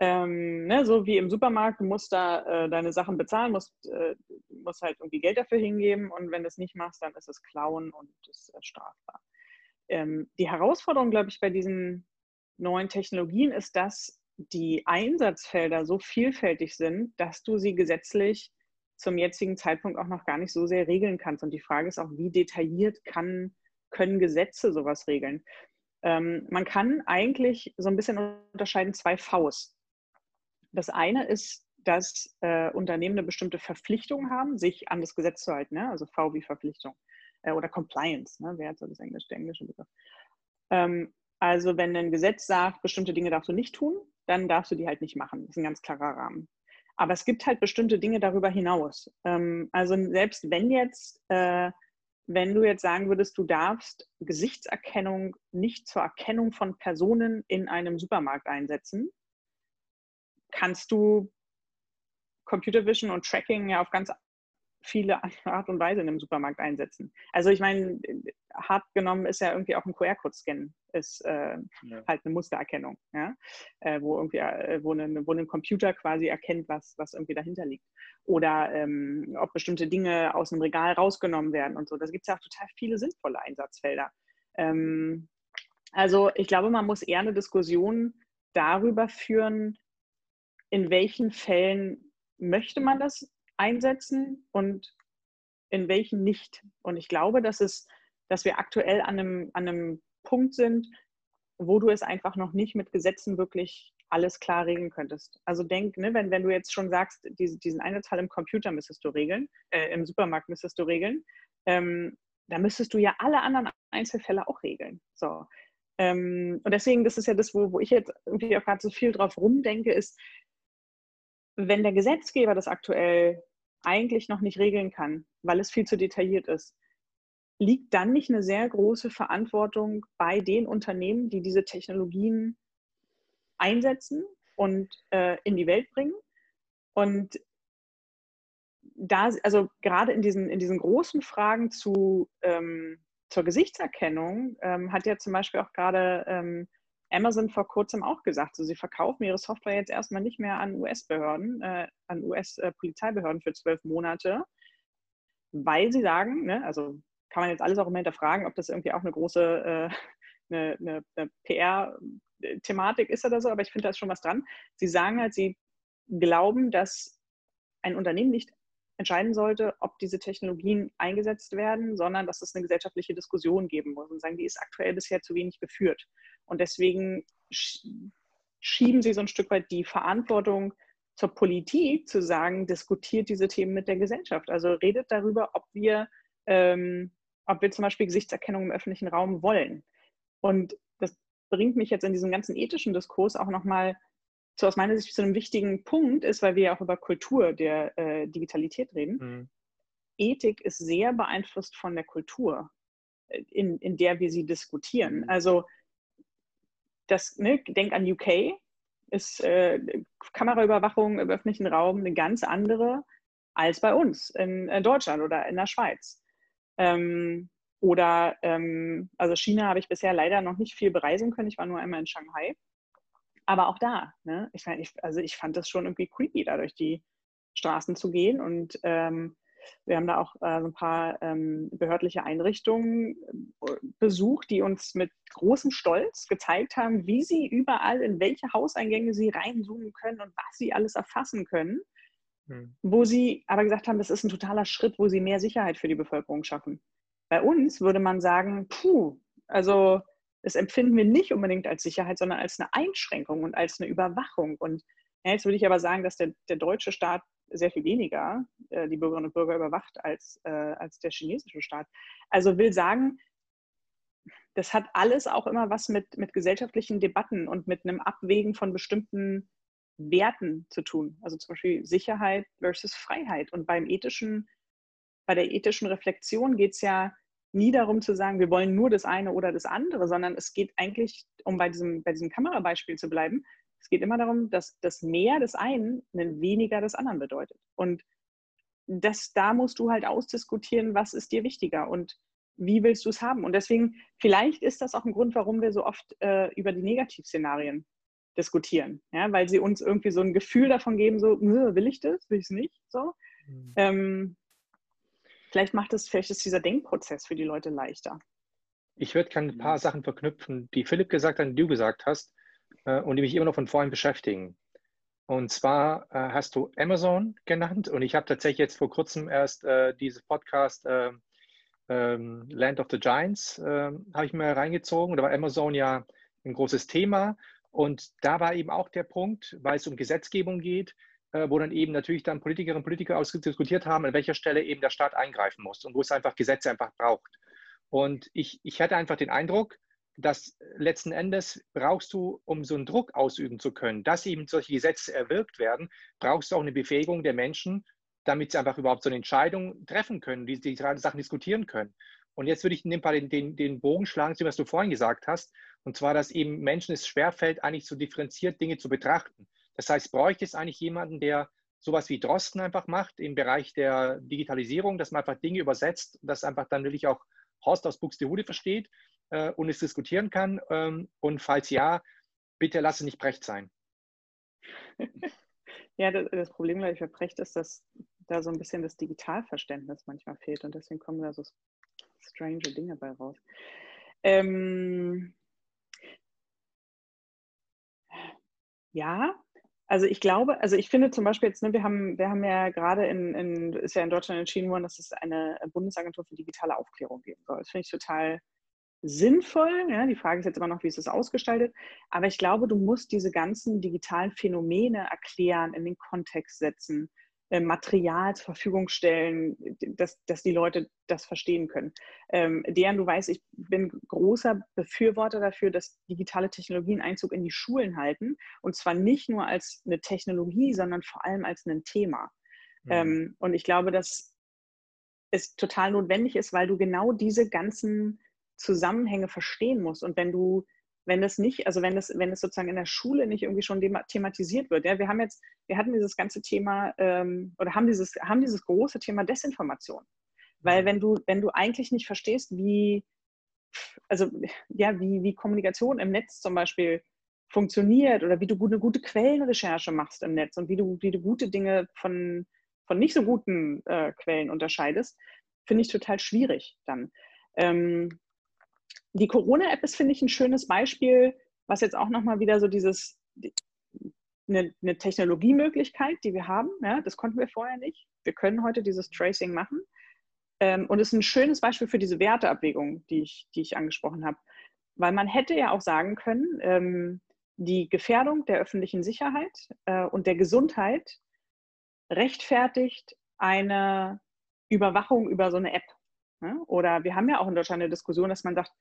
Ähm, ne, so wie im Supermarkt, du musst da äh, deine Sachen bezahlen, musst, äh, musst halt irgendwie Geld dafür hingeben und wenn du es nicht machst, dann ist es Klauen und ist äh, strafbar. Ähm, die Herausforderung, glaube ich, bei diesen neuen Technologien ist, dass die Einsatzfelder so vielfältig sind, dass du sie gesetzlich zum jetzigen Zeitpunkt auch noch gar nicht so sehr regeln kannst. Und die Frage ist auch, wie detailliert kann, können Gesetze sowas regeln? Ähm, man kann eigentlich so ein bisschen unterscheiden zwei Vs. Das eine ist, dass äh, Unternehmen eine bestimmte Verpflichtung haben, sich an das Gesetz zu halten, ne? also V wie Verpflichtung äh, oder Compliance, ne? wer hat so das Englisch, der englische Begriff. Ähm, also wenn ein Gesetz sagt, bestimmte Dinge darfst du nicht tun, dann darfst du die halt nicht machen. Das ist ein ganz klarer Rahmen. Aber es gibt halt bestimmte Dinge darüber hinaus. Ähm, also selbst wenn jetzt äh, wenn du jetzt sagen würdest, du darfst Gesichtserkennung nicht zur Erkennung von Personen in einem Supermarkt einsetzen, kannst du Computer Vision und Tracking ja auf ganz viele Art und Weise in einem Supermarkt einsetzen. Also ich meine, hart genommen ist ja irgendwie auch ein QR-Code-Scan, ist äh, ja. halt eine Mustererkennung, ja? Äh, wo irgendwie, äh, wo, eine, wo ein Computer quasi erkennt, was, was irgendwie dahinter liegt. Oder ähm, ob bestimmte Dinge aus einem Regal rausgenommen werden und so. Da gibt es ja auch total viele sinnvolle Einsatzfelder. Ähm, also ich glaube, man muss eher eine Diskussion darüber führen, in welchen Fällen möchte man das einsetzen und in welchen nicht. Und ich glaube, dass, es, dass wir aktuell an einem, an einem Punkt sind, wo du es einfach noch nicht mit Gesetzen wirklich alles klar regeln könntest. Also denk, ne, wenn, wenn du jetzt schon sagst, diese, diesen Einsatzfall im Computer müsstest du regeln, äh, im Supermarkt müsstest du regeln, ähm, da müsstest du ja alle anderen Einzelfälle auch regeln. So. Ähm, und deswegen, das ist ja das, wo, wo ich jetzt irgendwie auch gerade so viel drauf rumdenke, ist, wenn der Gesetzgeber das aktuell eigentlich noch nicht regeln kann, weil es viel zu detailliert ist, liegt dann nicht eine sehr große Verantwortung bei den Unternehmen, die diese Technologien einsetzen und äh, in die Welt bringen? Und da, also gerade in diesen, in diesen großen Fragen zu, ähm, zur Gesichtserkennung ähm, hat ja zum Beispiel auch gerade ähm, Amazon vor kurzem auch gesagt, so, sie verkaufen ihre Software jetzt erstmal nicht mehr an US-Behörden, äh, an US-Polizeibehörden für zwölf Monate, weil sie sagen, ne, also kann man jetzt alles auch immer hinterfragen, ob das irgendwie auch eine große äh, eine, eine, eine PR-Thematik ist oder so, aber ich finde da ist schon was dran. Sie sagen halt, sie glauben, dass ein Unternehmen nicht entscheiden sollte, ob diese Technologien eingesetzt werden, sondern dass es eine gesellschaftliche Diskussion geben muss und sagen, die ist aktuell bisher zu wenig geführt. Und deswegen schieben sie so ein Stück weit die Verantwortung zur Politik zu sagen, diskutiert diese Themen mit der Gesellschaft. Also redet darüber, ob wir, ähm, ob wir zum Beispiel Gesichtserkennung im öffentlichen Raum wollen. Und das bringt mich jetzt in diesen ganzen ethischen Diskurs auch nochmal so aus meiner Sicht zu einem wichtigen Punkt ist, weil wir ja auch über Kultur der äh, Digitalität reden. Mhm. Ethik ist sehr beeinflusst von der Kultur, äh, in, in der wir sie diskutieren. Also das, ne, denk an UK, ist äh, Kameraüberwachung im öffentlichen Raum eine ganz andere als bei uns in, in Deutschland oder in der Schweiz. Ähm, oder, ähm, also China habe ich bisher leider noch nicht viel bereisen können. Ich war nur einmal in Shanghai. Aber auch da, ne, ich, also ich fand das schon irgendwie creepy, da durch die Straßen zu gehen. Und ähm, wir haben da auch äh, so ein paar ähm, behördliche Einrichtungen äh, besucht, die uns mit großem Stolz gezeigt haben, wie sie überall in welche Hauseingänge sie reinzoomen können und was sie alles erfassen können. Hm. Wo sie aber gesagt haben, das ist ein totaler Schritt, wo sie mehr Sicherheit für die Bevölkerung schaffen. Bei uns würde man sagen, puh, also das empfinden wir nicht unbedingt als Sicherheit, sondern als eine Einschränkung und als eine Überwachung. Und ja, jetzt würde ich aber sagen, dass der, der deutsche Staat sehr viel weniger äh, die Bürgerinnen und Bürger überwacht als, äh, als der chinesische Staat. Also will sagen, das hat alles auch immer was mit, mit gesellschaftlichen Debatten und mit einem Abwägen von bestimmten Werten zu tun. Also zum Beispiel Sicherheit versus Freiheit. Und beim ethischen, bei der ethischen Reflexion geht es ja nie darum zu sagen, wir wollen nur das eine oder das andere, sondern es geht eigentlich, um bei diesem, bei diesem Kamerabeispiel zu bleiben, es geht immer darum, dass das Mehr des einen ein weniger des anderen bedeutet. Und das, da musst du halt ausdiskutieren, was ist dir wichtiger und wie willst du es haben. Und deswegen, vielleicht ist das auch ein Grund, warum wir so oft äh, über die Negativszenarien diskutieren, ja, weil sie uns irgendwie so ein Gefühl davon geben, so, will ich das, will ich es nicht, so. Mhm. Ähm, Vielleicht macht es, vielleicht ist dieser Denkprozess für die Leute leichter. Ich würde gerne ein paar Sachen verknüpfen, die Philipp gesagt hat und du gesagt hast äh, und die mich immer noch von vorhin beschäftigen. Und zwar äh, hast du Amazon genannt und ich habe tatsächlich jetzt vor kurzem erst äh, dieses Podcast äh, ähm, Land of the Giants äh, habe ich mir reingezogen. Da war Amazon ja ein großes Thema und da war eben auch der Punkt, weil es um Gesetzgebung geht, äh, wo dann eben natürlich dann Politikerinnen und Politiker ausdiskutiert haben, an welcher Stelle eben der Staat eingreifen muss und wo es einfach Gesetze einfach braucht. Und ich, ich hatte einfach den Eindruck, dass letzten Endes brauchst du, um so einen Druck ausüben zu können, dass eben solche Gesetze erwirkt werden, brauchst du auch eine Befähigung der Menschen, damit sie einfach überhaupt so eine Entscheidung treffen können, die, die Sachen diskutieren können. Und jetzt würde ich in dem Fall den, den, den Bogen schlagen zu dem, was du vorhin gesagt hast, und zwar, dass eben Menschen es schwerfällt, eigentlich so differenziert Dinge zu betrachten. Das heißt, bräuchte es eigentlich jemanden, der sowas wie Drosten einfach macht im Bereich der Digitalisierung, dass man einfach Dinge übersetzt, dass einfach dann wirklich auch Horst aus Buxtehude versteht äh, und es diskutieren kann. Ähm, und falls ja, bitte lass es nicht Brecht sein. Ja, das, das Problem, glaube ich, bei Brecht ist, dass da so ein bisschen das Digitalverständnis manchmal fehlt und deswegen kommen da so strange Dinge bei raus. Ähm, ja, also ich glaube, also ich finde zum Beispiel jetzt, ne, wir haben, wir haben ja gerade in, in, ist ja in Deutschland entschieden worden, dass es eine Bundesagentur für digitale Aufklärung geben soll. Das finde ich total sinnvoll. Ja? Die Frage ist jetzt immer noch, wie ist es ausgestaltet. Aber ich glaube, du musst diese ganzen digitalen Phänomene erklären, in den Kontext setzen, äh, Material zur Verfügung stellen, dass, dass die Leute das verstehen können. Ähm, Dejan, du weißt, ich bin großer Befürworter dafür, dass digitale Technologien Einzug in die Schulen halten. Und zwar nicht nur als eine Technologie, sondern vor allem als ein Thema. Mhm. Ähm, und ich glaube, dass es total notwendig ist, weil du genau diese ganzen Zusammenhänge verstehen musst. Und wenn du wenn das nicht, also wenn das, wenn es sozusagen in der Schule nicht irgendwie schon thematisiert wird. Ja, wir haben jetzt, wir hatten dieses ganze Thema ähm, oder haben dieses, haben dieses große Thema Desinformation. Weil mhm. wenn du, wenn du eigentlich nicht verstehst, wie, also ja, wie, wie Kommunikation im Netz zum Beispiel funktioniert oder wie du eine gute Quellenrecherche machst im Netz und wie du, wie du gute Dinge von, von nicht so guten äh, Quellen unterscheidest, finde ich total schwierig dann. Ähm, die Corona-App ist, finde ich, ein schönes Beispiel, was jetzt auch nochmal wieder so dieses, eine, eine, Technologiemöglichkeit, die wir haben. Ja, das konnten wir vorher nicht. Wir können heute dieses Tracing machen. Ähm, und es ist ein schönes Beispiel für diese Werteabwägung, die ich, die ich angesprochen habe. Weil man hätte ja auch sagen können, ähm, die Gefährdung der öffentlichen Sicherheit äh, und der Gesundheit rechtfertigt eine Überwachung über so eine App. Ne? Oder wir haben ja auch in Deutschland eine Diskussion, dass man sagt,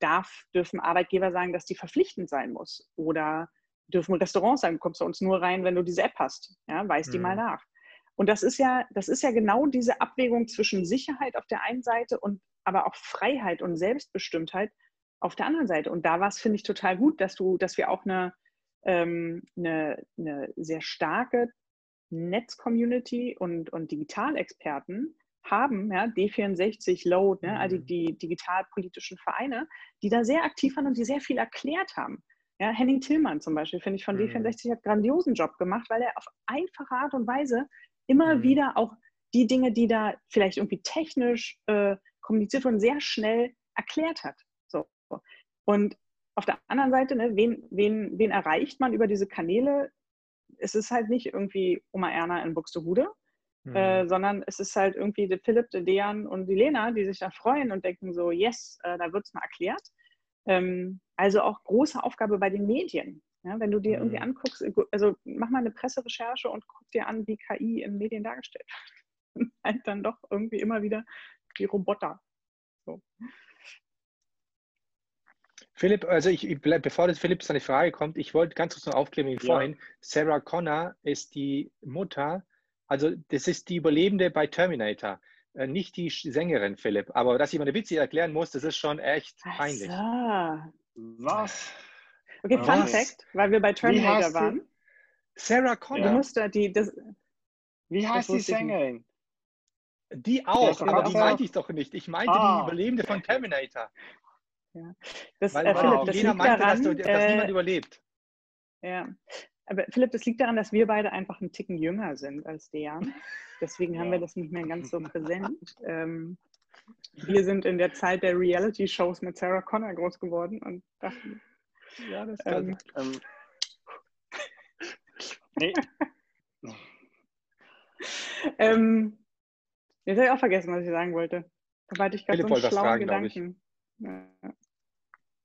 darf, dürfen Arbeitgeber sagen, dass die verpflichtend sein muss? Oder dürfen Restaurants sagen, du kommst zu uns nur rein, wenn du diese App hast? Ja, weiß die mhm. mal nach. Und das ist ja, das ist ja genau diese Abwägung zwischen Sicherheit auf der einen Seite und aber auch Freiheit und Selbstbestimmtheit auf der anderen Seite. Und da war es, finde ich, total gut, dass du, dass wir auch eine, ähm, eine, eine sehr starke Netz-Community und, und Digitalexperten haben, ja, D64, Load, ne, also mhm. die digitalpolitischen Vereine, die da sehr aktiv waren und die sehr viel erklärt haben. Ja, Henning Tillmann zum Beispiel, finde ich, von mhm. D64 hat einen grandiosen Job gemacht, weil er auf einfache Art und Weise immer mhm. wieder auch die Dinge, die da vielleicht irgendwie technisch äh, kommuniziert wurden, sehr schnell erklärt hat. So. Und auf der anderen Seite, ne, wen, wen, wen erreicht man über diese Kanäle? Es ist halt nicht irgendwie Oma Erna in Buxtehude, äh, mhm. sondern es ist halt irgendwie der Philipp, der Dejan und die Lena, die sich da freuen und denken so, yes, äh, da wird es mal erklärt. Ähm, also auch große Aufgabe bei den Medien. Ja, wenn du dir mhm. irgendwie anguckst, äh, also mach mal eine Presserecherche und guck dir an, wie KI in Medien dargestellt wird. halt dann doch irgendwie immer wieder die Roboter. So. Philipp, also ich, bevor das Philipp seine Frage kommt, ich wollte ganz kurz noch aufklären wie ja. vorhin. Sarah Connor ist die Mutter also das ist die Überlebende bei Terminator, äh, nicht die Sängerin, Philipp. Aber dass ich meine Witze erklären muss, das ist schon echt peinlich. So. Was? Okay, Fun Was? Fact, weil wir bei Terminator waren. Sarah Connor. Du musst da die, das, Wie heißt die Sängerin? Die auch, aber die meinte ich doch nicht. Ich meinte ah. die Überlebende von Terminator. Ja. Das, weil, äh, Philipp, das Lena meinte, daran, dass, du, dass äh, niemand überlebt. Ja, aber Philipp, das liegt daran, dass wir beide einfach einen Ticken jünger sind als der. Deswegen haben wir das nicht mehr ganz so präsent. Ähm, wir sind in der Zeit der Reality-Shows mit Sarah Connor groß geworden und dachten, ja, das kann. Ähm, ähm, nee. ähm, jetzt habe ich auch vergessen, was ich sagen wollte. Da hatte ich gerade so einen schlauen fragen, Gedanken. Ich.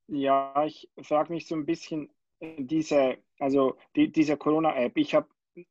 Ja, ich frage mich so ein bisschen, diese, also die, diese Corona-App, ich habe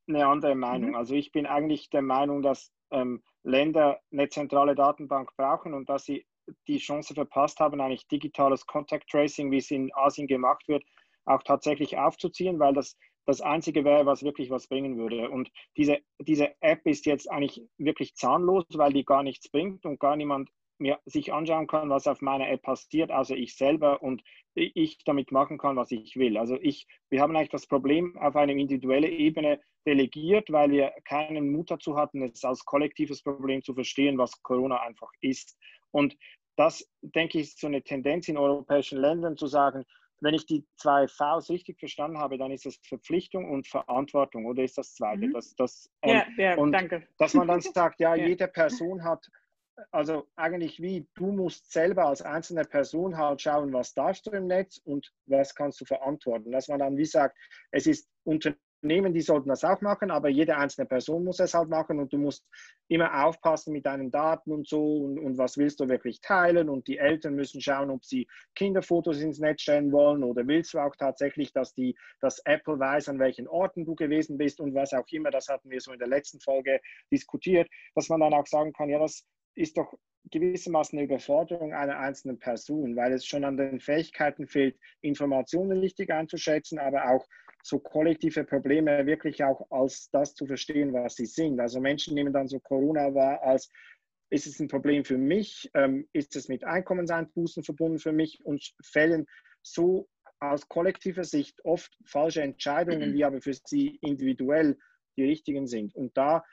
eine andere Meinung. Mhm. Also ich bin eigentlich der Meinung, dass ähm, Länder eine zentrale Datenbank brauchen und dass sie die Chance verpasst haben, eigentlich digitales Contact Tracing, wie es in Asien gemacht wird, auch tatsächlich aufzuziehen, weil das, das Einzige wäre, was wirklich was bringen würde. Und diese, diese App ist jetzt eigentlich wirklich zahnlos, weil die gar nichts bringt und gar niemand mir sich anschauen kann, was auf meiner App passiert, außer ich selber und ich damit machen kann, was ich will. Also ich, wir haben eigentlich das Problem auf eine individuelle Ebene delegiert, weil wir keinen Mut dazu hatten, es als kollektives Problem zu verstehen, was Corona einfach ist. Und das, denke ich, ist so eine Tendenz in europäischen Ländern zu sagen, wenn ich die zwei Vs richtig verstanden habe, dann ist es Verpflichtung und Verantwortung oder ist das zweite? Mhm. Das, das, ähm, ja, ja, und danke. Dass man dann sagt, ja, ja, jede Person hat, also eigentlich wie, du musst selber als einzelne Person halt schauen, was darfst du im Netz und was kannst du verantworten. Dass man dann wie sagt, es ist unter Unternehmen, die sollten das auch machen, aber jede einzelne Person muss es halt machen und du musst immer aufpassen mit deinen Daten und so und, und, was willst du wirklich teilen und die Eltern müssen schauen, ob sie Kinderfotos ins Netz stellen wollen oder willst du auch tatsächlich, dass, die, dass Apple weiß, an welchen Orten du gewesen bist und was auch immer, das hatten wir so in der letzten Folge diskutiert, dass man dann auch sagen kann, ja, das ist doch gewissermaßen eine Überforderung einer einzelnen Person, weil es schon an den Fähigkeiten fehlt, Informationen richtig einzuschätzen, aber auch so kollektive Probleme wirklich auch als das zu verstehen, was sie sind. Also Menschen nehmen dann so Corona wahr als, ist es ein Problem für mich, ähm, ist es mit Einkommenseinbußen verbunden für mich und fällen so aus kollektiver Sicht oft falsche Entscheidungen, die aber für sie individuell die richtigen sind. Und da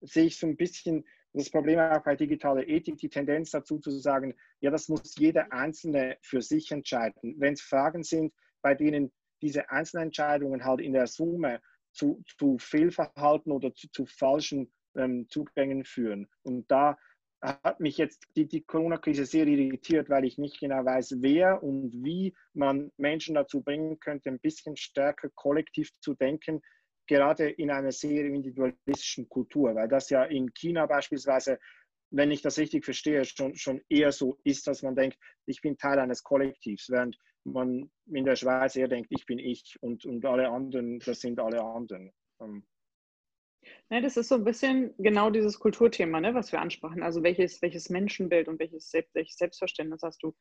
sehe ich so ein bisschen das Problem auch bei digitaler Ethik, die Tendenz dazu zu sagen, ja, das muss jeder Einzelne für sich entscheiden. Wenn es Fragen sind, bei denen diese Einzelentscheidungen halt in der Summe zu, zu Fehlverhalten oder zu, zu falschen ähm, Zugängen führen. Und da hat mich jetzt die, die Corona-Krise sehr irritiert, weil ich nicht genau weiß, wer und wie man Menschen dazu bringen könnte, ein bisschen stärker kollektiv zu denken, gerade in einer sehr individualistischen Kultur, weil das ja in China beispielsweise, wenn ich das richtig verstehe, schon, schon eher so ist, dass man denkt, ich bin Teil eines Kollektivs, während man in der Schweiz eher denkt, ich bin ich und, und alle anderen, das sind alle anderen. Ähm. Ja, das ist so ein bisschen genau dieses Kulturthema, ne, was wir ansprachen. Also welches, welches Menschenbild und welches, welches Selbstverständnis hast du?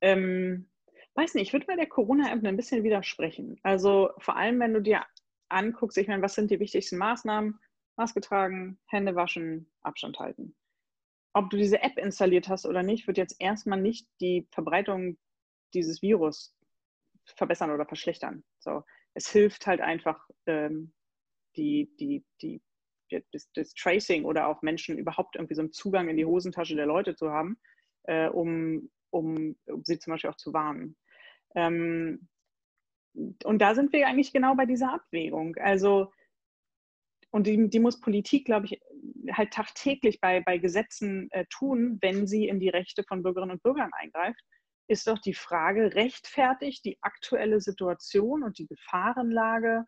Ähm, weiß nicht, ich würde bei der Corona-App ein bisschen widersprechen. Also vor allem, wenn du dir anguckst, ich meine, was sind die wichtigsten Maßnahmen? Maske tragen, Hände waschen, Abstand halten. Ob du diese App installiert hast oder nicht, wird jetzt erstmal nicht die Verbreitung dieses Virus verbessern oder verschlechtern. So, es hilft halt einfach, ähm, die, die, die, das, das, Tracing oder auch Menschen überhaupt irgendwie so einen Zugang in die Hosentasche der Leute zu haben, äh, um, um, um, sie zum Beispiel auch zu warnen. Ähm, und da sind wir eigentlich genau bei dieser Abwägung. Also, und die, die muss Politik, glaube ich, halt tagtäglich bei, bei Gesetzen äh, tun, wenn sie in die Rechte von Bürgerinnen und Bürgern eingreift ist doch die Frage, rechtfertigt die aktuelle Situation und die Gefahrenlage,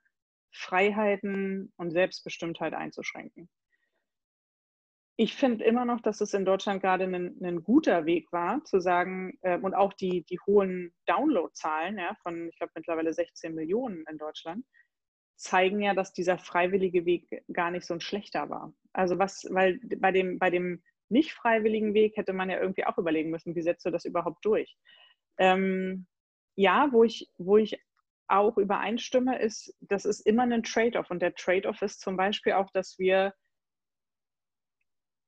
Freiheiten und Selbstbestimmtheit einzuschränken? Ich finde immer noch, dass es in Deutschland gerade ein, ein guter Weg war, zu sagen, äh, und auch die, die hohen Downloadzahlen ja, von, ich glaube, mittlerweile 16 Millionen in Deutschland, zeigen ja, dass dieser freiwillige Weg gar nicht so ein schlechter war. Also was, weil bei dem, bei dem nicht freiwilligen Weg hätte man ja irgendwie auch überlegen müssen, wie setzt du das überhaupt durch? Ähm, ja, wo ich, wo ich auch übereinstimme, ist, das ist immer ein Trade-off. Und der Trade-off ist zum Beispiel auch, dass wir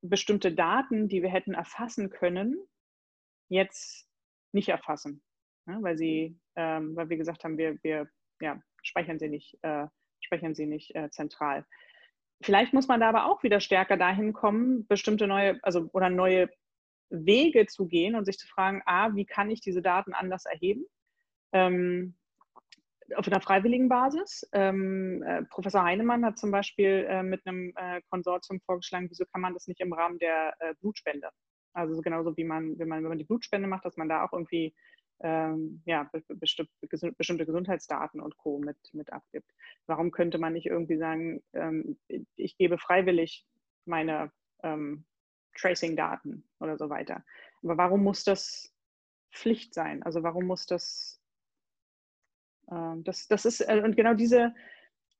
bestimmte Daten, die wir hätten erfassen können, jetzt nicht erfassen. Ja, weil sie, ähm, weil wir gesagt haben, wir, wir ja, speichern sie nicht, äh, speichern sie nicht äh, zentral. Vielleicht muss man da aber auch wieder stärker dahin kommen, bestimmte neue, also oder neue Wege zu gehen und sich zu fragen, a, wie kann ich diese Daten anders erheben? Ähm, auf einer freiwilligen Basis. Ähm, äh, Professor Heinemann hat zum Beispiel äh, mit einem äh, Konsortium vorgeschlagen, wieso kann man das nicht im Rahmen der äh, Blutspende? Also genauso wie man, wenn man, wenn man die Blutspende macht, dass man da auch irgendwie ähm, ja, bestimmte, bestimmte Gesundheitsdaten und Co. Mit, mit abgibt. Warum könnte man nicht irgendwie sagen, ähm, ich gebe freiwillig meine ähm, Tracing-Daten oder so weiter? Aber warum muss das Pflicht sein? Also warum muss das, das, das ist, äh, und genau diese,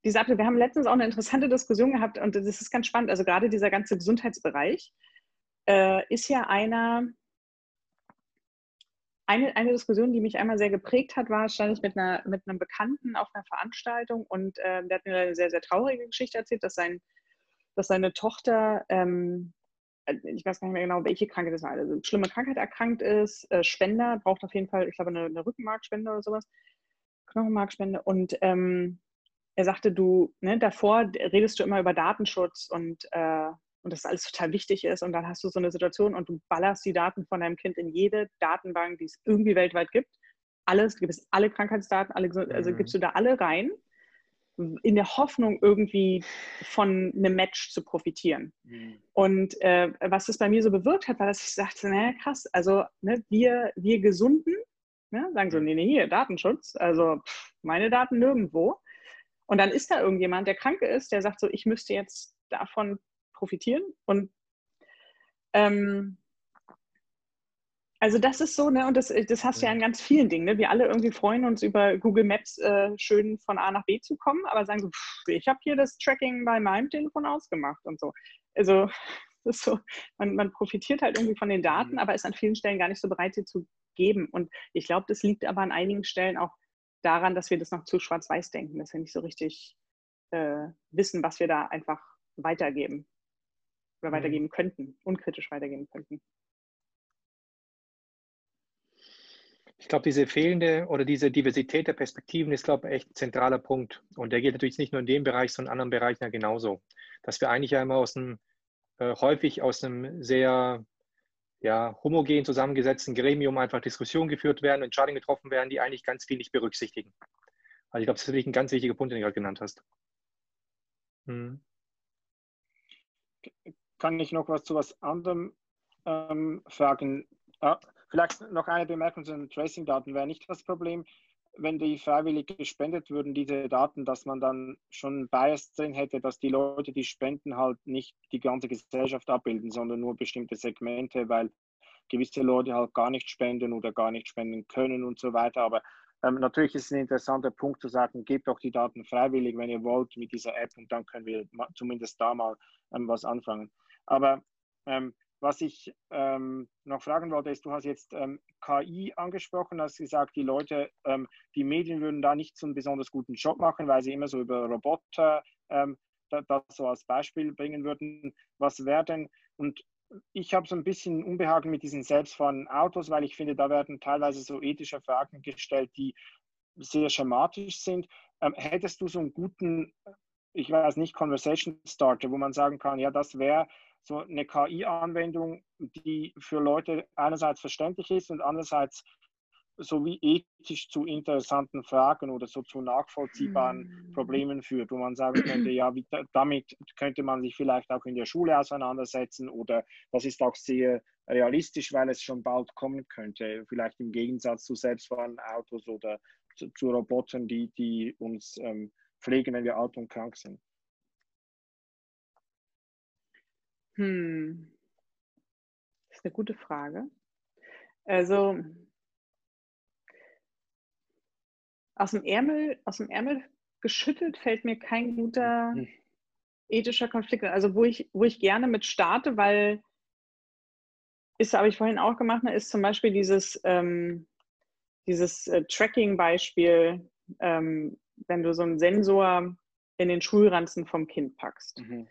diese wir haben letztens auch eine interessante Diskussion gehabt und das ist ganz spannend, also gerade dieser ganze Gesundheitsbereich äh, ist ja einer, eine, eine Diskussion, die mich einmal sehr geprägt hat, war, stand ich mit, einer, mit einem Bekannten auf einer Veranstaltung und äh, der hat mir eine sehr, sehr traurige Geschichte erzählt, dass, sein, dass seine Tochter, ähm, äh, ich weiß gar nicht mehr genau, welche Krankheit das war, also schlimme Krankheit erkrankt ist, äh, Spender, braucht auf jeden Fall, ich glaube, eine, eine Rückenmarkspende oder sowas, Knochenmarkspende und ähm, er sagte, du, ne, davor redest du immer über Datenschutz und, äh, und dass alles total wichtig ist und dann hast du so eine Situation und du ballerst die Daten von deinem Kind in jede Datenbank, die es irgendwie weltweit gibt. Alles, du gibst alle Krankheitsdaten, alle, also mhm. gibst du da alle rein, in der Hoffnung, irgendwie von einem Match zu profitieren. Mhm. Und äh, was das bei mir so bewirkt hat, war, dass ich sagte, naja, krass, also ne, wir, wir Gesunden, ne, sagen so, nee, nee, hier, Datenschutz, also pff, meine Daten nirgendwo. Und dann ist da irgendjemand, der Kranke ist, der sagt so, ich müsste jetzt davon profitieren. Und ähm, also das ist so, ne, und das, das hast du ja in ganz vielen Dingen. Ne? Wir alle irgendwie freuen uns über Google Maps äh, schön von A nach B zu kommen, aber sagen so, pff, ich habe hier das Tracking bei meinem Telefon ausgemacht und so. Also das ist so, man, man profitiert halt irgendwie von den Daten, mhm. aber ist an vielen Stellen gar nicht so bereit, sie zu geben. Und ich glaube, das liegt aber an einigen Stellen auch daran, dass wir das noch zu schwarz-weiß denken, dass wir nicht so richtig äh, wissen, was wir da einfach weitergeben oder mhm. weitergeben könnten, unkritisch weitergeben könnten. Ich glaube, diese fehlende oder diese Diversität der Perspektiven ist, glaube ich, echt ein zentraler Punkt. Und der geht natürlich nicht nur in dem Bereich, sondern in anderen Bereichen ja genauso. Dass wir eigentlich ja immer aus einem, äh, häufig aus einem sehr ja, homogen zusammengesetzten Gremium einfach Diskussionen geführt werden, Entscheidungen getroffen werden, die eigentlich ganz viel nicht berücksichtigen. Also ich glaube, das ist wirklich ein ganz wichtiger Punkt, den du gerade genannt hast. Hm. Kann ich noch was zu was anderem ähm, fragen? Ah, vielleicht noch eine Bemerkung zu den Tracing-Daten wäre nicht das Problem, wenn die freiwillig gespendet würden, diese Daten, dass man dann schon Bias drin hätte, dass die Leute, die spenden, halt nicht die ganze Gesellschaft abbilden, sondern nur bestimmte Segmente, weil gewisse Leute halt gar nicht spenden oder gar nicht spenden können und so weiter. Aber ähm, natürlich ist es ein interessanter Punkt zu sagen, gebt doch die Daten freiwillig, wenn ihr wollt, mit dieser App und dann können wir zumindest da mal ähm, was anfangen. Aber ähm, was ich ähm, noch fragen wollte, ist, du hast jetzt ähm, KI angesprochen, hast gesagt, die Leute, ähm, die Medien würden da nicht so einen besonders guten Job machen, weil sie immer so über Roboter ähm, das, so als Beispiel bringen würden. Was wäre denn, und ich habe so ein bisschen Unbehagen mit diesen selbstfahrenden Autos, weil ich finde, da werden teilweise so ethische Fragen gestellt, die sehr schematisch sind. Ähm, hättest du so einen guten, ich weiß nicht, Conversation Starter, wo man sagen kann, ja, das wäre so eine KI-Anwendung, die für Leute einerseits verständlich ist und andererseits so wie ethisch zu interessanten Fragen oder so zu nachvollziehbaren mm. Problemen führt, wo man sagen könnte, ja, wie, damit könnte man sich vielleicht auch in der Schule auseinandersetzen oder das ist auch sehr realistisch, weil es schon bald kommen könnte, vielleicht im Gegensatz zu selbstfahrenden Autos oder zu, zu Robotern, die, die uns ähm, pflegen, wenn wir alt und krank sind. Hm. Das ist eine gute Frage. Also aus dem Ärmel, aus dem Ärmel geschüttelt fällt mir kein guter hm. ethischer Konflikt. Also wo ich, wo ich gerne mit starte, weil ist, habe ich vorhin auch gemacht, ne, ist zum Beispiel dieses, ähm, dieses äh, Tracking-Beispiel, ähm, wenn du so einen Sensor in den Schulranzen vom Kind packst. Mhm.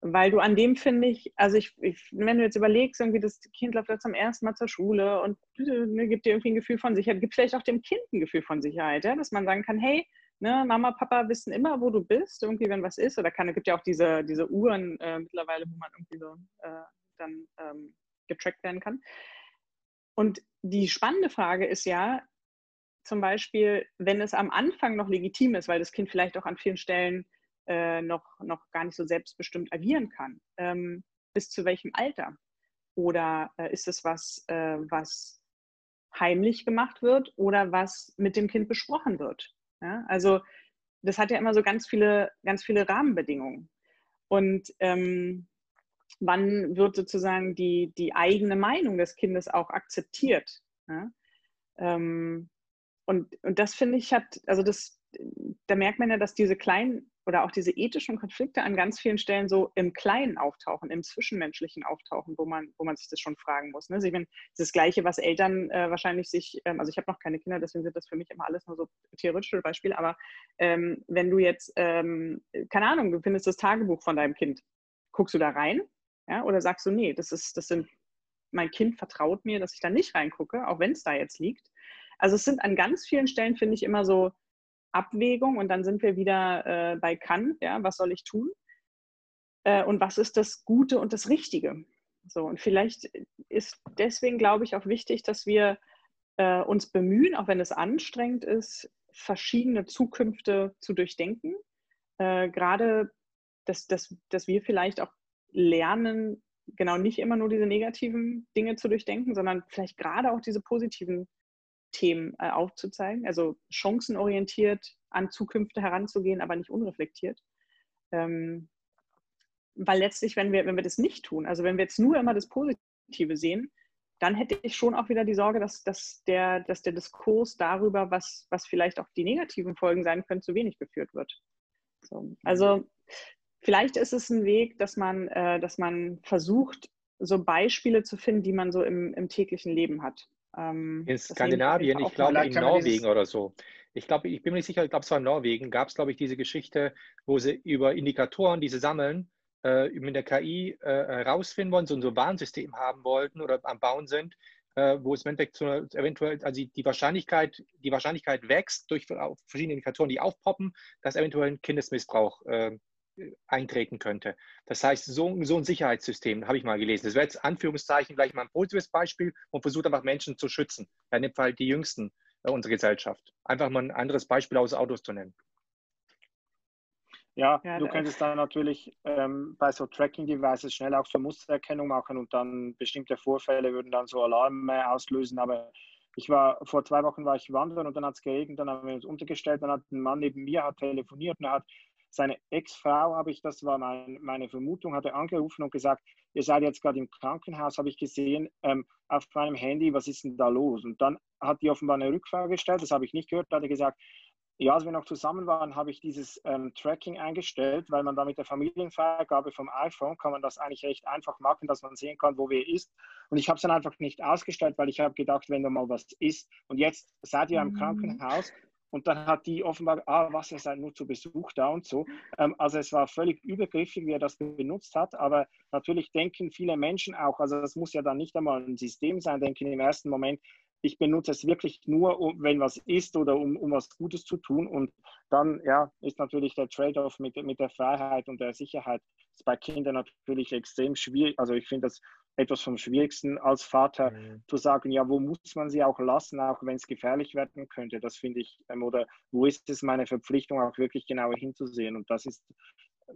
Weil du an dem finde ich, also ich, ich, wenn du jetzt überlegst, irgendwie das Kind läuft jetzt zum ersten Mal zur Schule und ne, gibt dir irgendwie ein Gefühl von Sicherheit, gibt vielleicht auch dem Kind ein Gefühl von Sicherheit, ja? dass man sagen kann, hey, ne, Mama, Papa wissen immer, wo du bist, irgendwie, wenn was ist. Oder kann, es gibt ja auch diese, diese Uhren äh, mittlerweile, wo man irgendwie so äh, dann ähm, getrackt werden kann. Und die spannende Frage ist ja, zum Beispiel, wenn es am Anfang noch legitim ist, weil das Kind vielleicht auch an vielen Stellen äh, noch, noch gar nicht so selbstbestimmt agieren kann. Ähm, bis zu welchem Alter? Oder äh, ist es was, äh, was heimlich gemacht wird oder was mit dem Kind besprochen wird? Ja? Also das hat ja immer so ganz viele, ganz viele Rahmenbedingungen. Und ähm, wann wird sozusagen die, die eigene Meinung des Kindes auch akzeptiert? Ja? Ähm, und, und das finde ich hat, also das, da merkt man ja, dass diese kleinen oder auch diese ethischen Konflikte an ganz vielen Stellen so im Kleinen auftauchen, im Zwischenmenschlichen auftauchen, wo man, wo man sich das schon fragen muss. Ne? Also ich meine, das Gleiche, was Eltern äh, wahrscheinlich sich, ähm, also ich habe noch keine Kinder, deswegen sind das für mich immer alles nur so theoretische Beispiele, aber ähm, wenn du jetzt, ähm, keine Ahnung, du findest das Tagebuch von deinem Kind, guckst du da rein? Ja? Oder sagst du, nee, das ist, das sind, mein Kind vertraut mir, dass ich da nicht reingucke, auch wenn es da jetzt liegt. Also es sind an ganz vielen Stellen, finde ich, immer so Abwägung und dann sind wir wieder äh, bei Kann, ja, was soll ich tun? Äh, und was ist das Gute und das Richtige? So, und vielleicht ist deswegen, glaube ich, auch wichtig, dass wir äh, uns bemühen, auch wenn es anstrengend ist, verschiedene Zukünfte zu durchdenken. Äh, gerade, dass, dass, dass wir vielleicht auch lernen, genau nicht immer nur diese negativen Dinge zu durchdenken, sondern vielleicht gerade auch diese positiven Themen äh, aufzuzeigen, also chancenorientiert an Zukünfte heranzugehen, aber nicht unreflektiert. Ähm, weil letztlich, wenn wir, wenn wir das nicht tun, also wenn wir jetzt nur immer das Positive sehen, dann hätte ich schon auch wieder die Sorge, dass, dass, der, dass der Diskurs darüber, was, was vielleicht auch die negativen Folgen sein können, zu wenig geführt wird. So. Also vielleicht ist es ein Weg, dass man, äh, dass man versucht, so Beispiele zu finden, die man so im, im täglichen Leben hat. Ähm, in Skandinavien, ich glaube in Norwegen oder so. Ich glaube, ich bin mir nicht sicher, ich glaube, es war in Norwegen, gab es, glaube ich, diese Geschichte, wo sie über Indikatoren, die sie sammeln, äh, mit der KI äh, herausfinden wollen, so ein so Warnsystem haben wollten oder am Bauen sind, äh, wo es im Endeffekt zu, eventuell, also die Wahrscheinlichkeit, die Wahrscheinlichkeit wächst durch verschiedene Indikatoren, die aufpoppen, dass eventuell ein Kindesmissbrauch äh, eintreten könnte. Das heißt, so, so ein Sicherheitssystem habe ich mal gelesen. Das wäre jetzt Anführungszeichen gleich mal ein positives Beispiel und versucht einfach Menschen zu schützen. In dem Fall die Jüngsten äh, unserer Gesellschaft. Einfach mal ein anderes Beispiel aus Autos zu nennen. Ja, ja du könntest dann natürlich ähm, bei so Tracking-Devices schnell auch so Mustererkennung machen und dann bestimmte Vorfälle würden dann so Alarme auslösen. Aber ich war vor zwei Wochen war ich wandern und dann hat es geregnet, dann haben wir uns untergestellt, dann hat ein Mann neben mir hat telefoniert und er hat seine Ex-Frau, habe ich, das war mein, meine Vermutung, hatte angerufen und gesagt, ihr seid jetzt gerade im Krankenhaus, habe ich gesehen, ähm, auf meinem Handy, was ist denn da los? Und dann hat die offenbar eine Rückfrage gestellt, das habe ich nicht gehört, da hat er gesagt, ja, als wir noch zusammen waren, habe ich dieses ähm, Tracking eingestellt, weil man da mit der Familienfreigabe vom iPhone kann man das eigentlich recht einfach machen, dass man sehen kann, wo wer ist. Und ich habe es dann einfach nicht ausgestellt, weil ich habe gedacht, wenn da mal was ist. Und jetzt seid ihr mhm. im Krankenhaus und dann hat die offenbar, ah, was, ihr seid nur zu Besuch da und so. Ähm, also es war völlig übergriffig, wie er das benutzt hat. Aber natürlich denken viele Menschen auch, also das muss ja dann nicht einmal ein System sein, denken im ersten Moment, ich benutze es wirklich nur, um, wenn was ist oder um, um was Gutes zu tun. Und dann ja, ist natürlich der Trade-off mit, mit der Freiheit und der Sicherheit ist bei Kindern natürlich extrem schwierig. Also ich finde das etwas vom Schwierigsten als Vater mhm. zu sagen, ja, wo muss man sie auch lassen, auch wenn es gefährlich werden könnte. Das finde ich, ähm, oder wo ist es meine Verpflichtung, auch wirklich genauer hinzusehen. Und das ist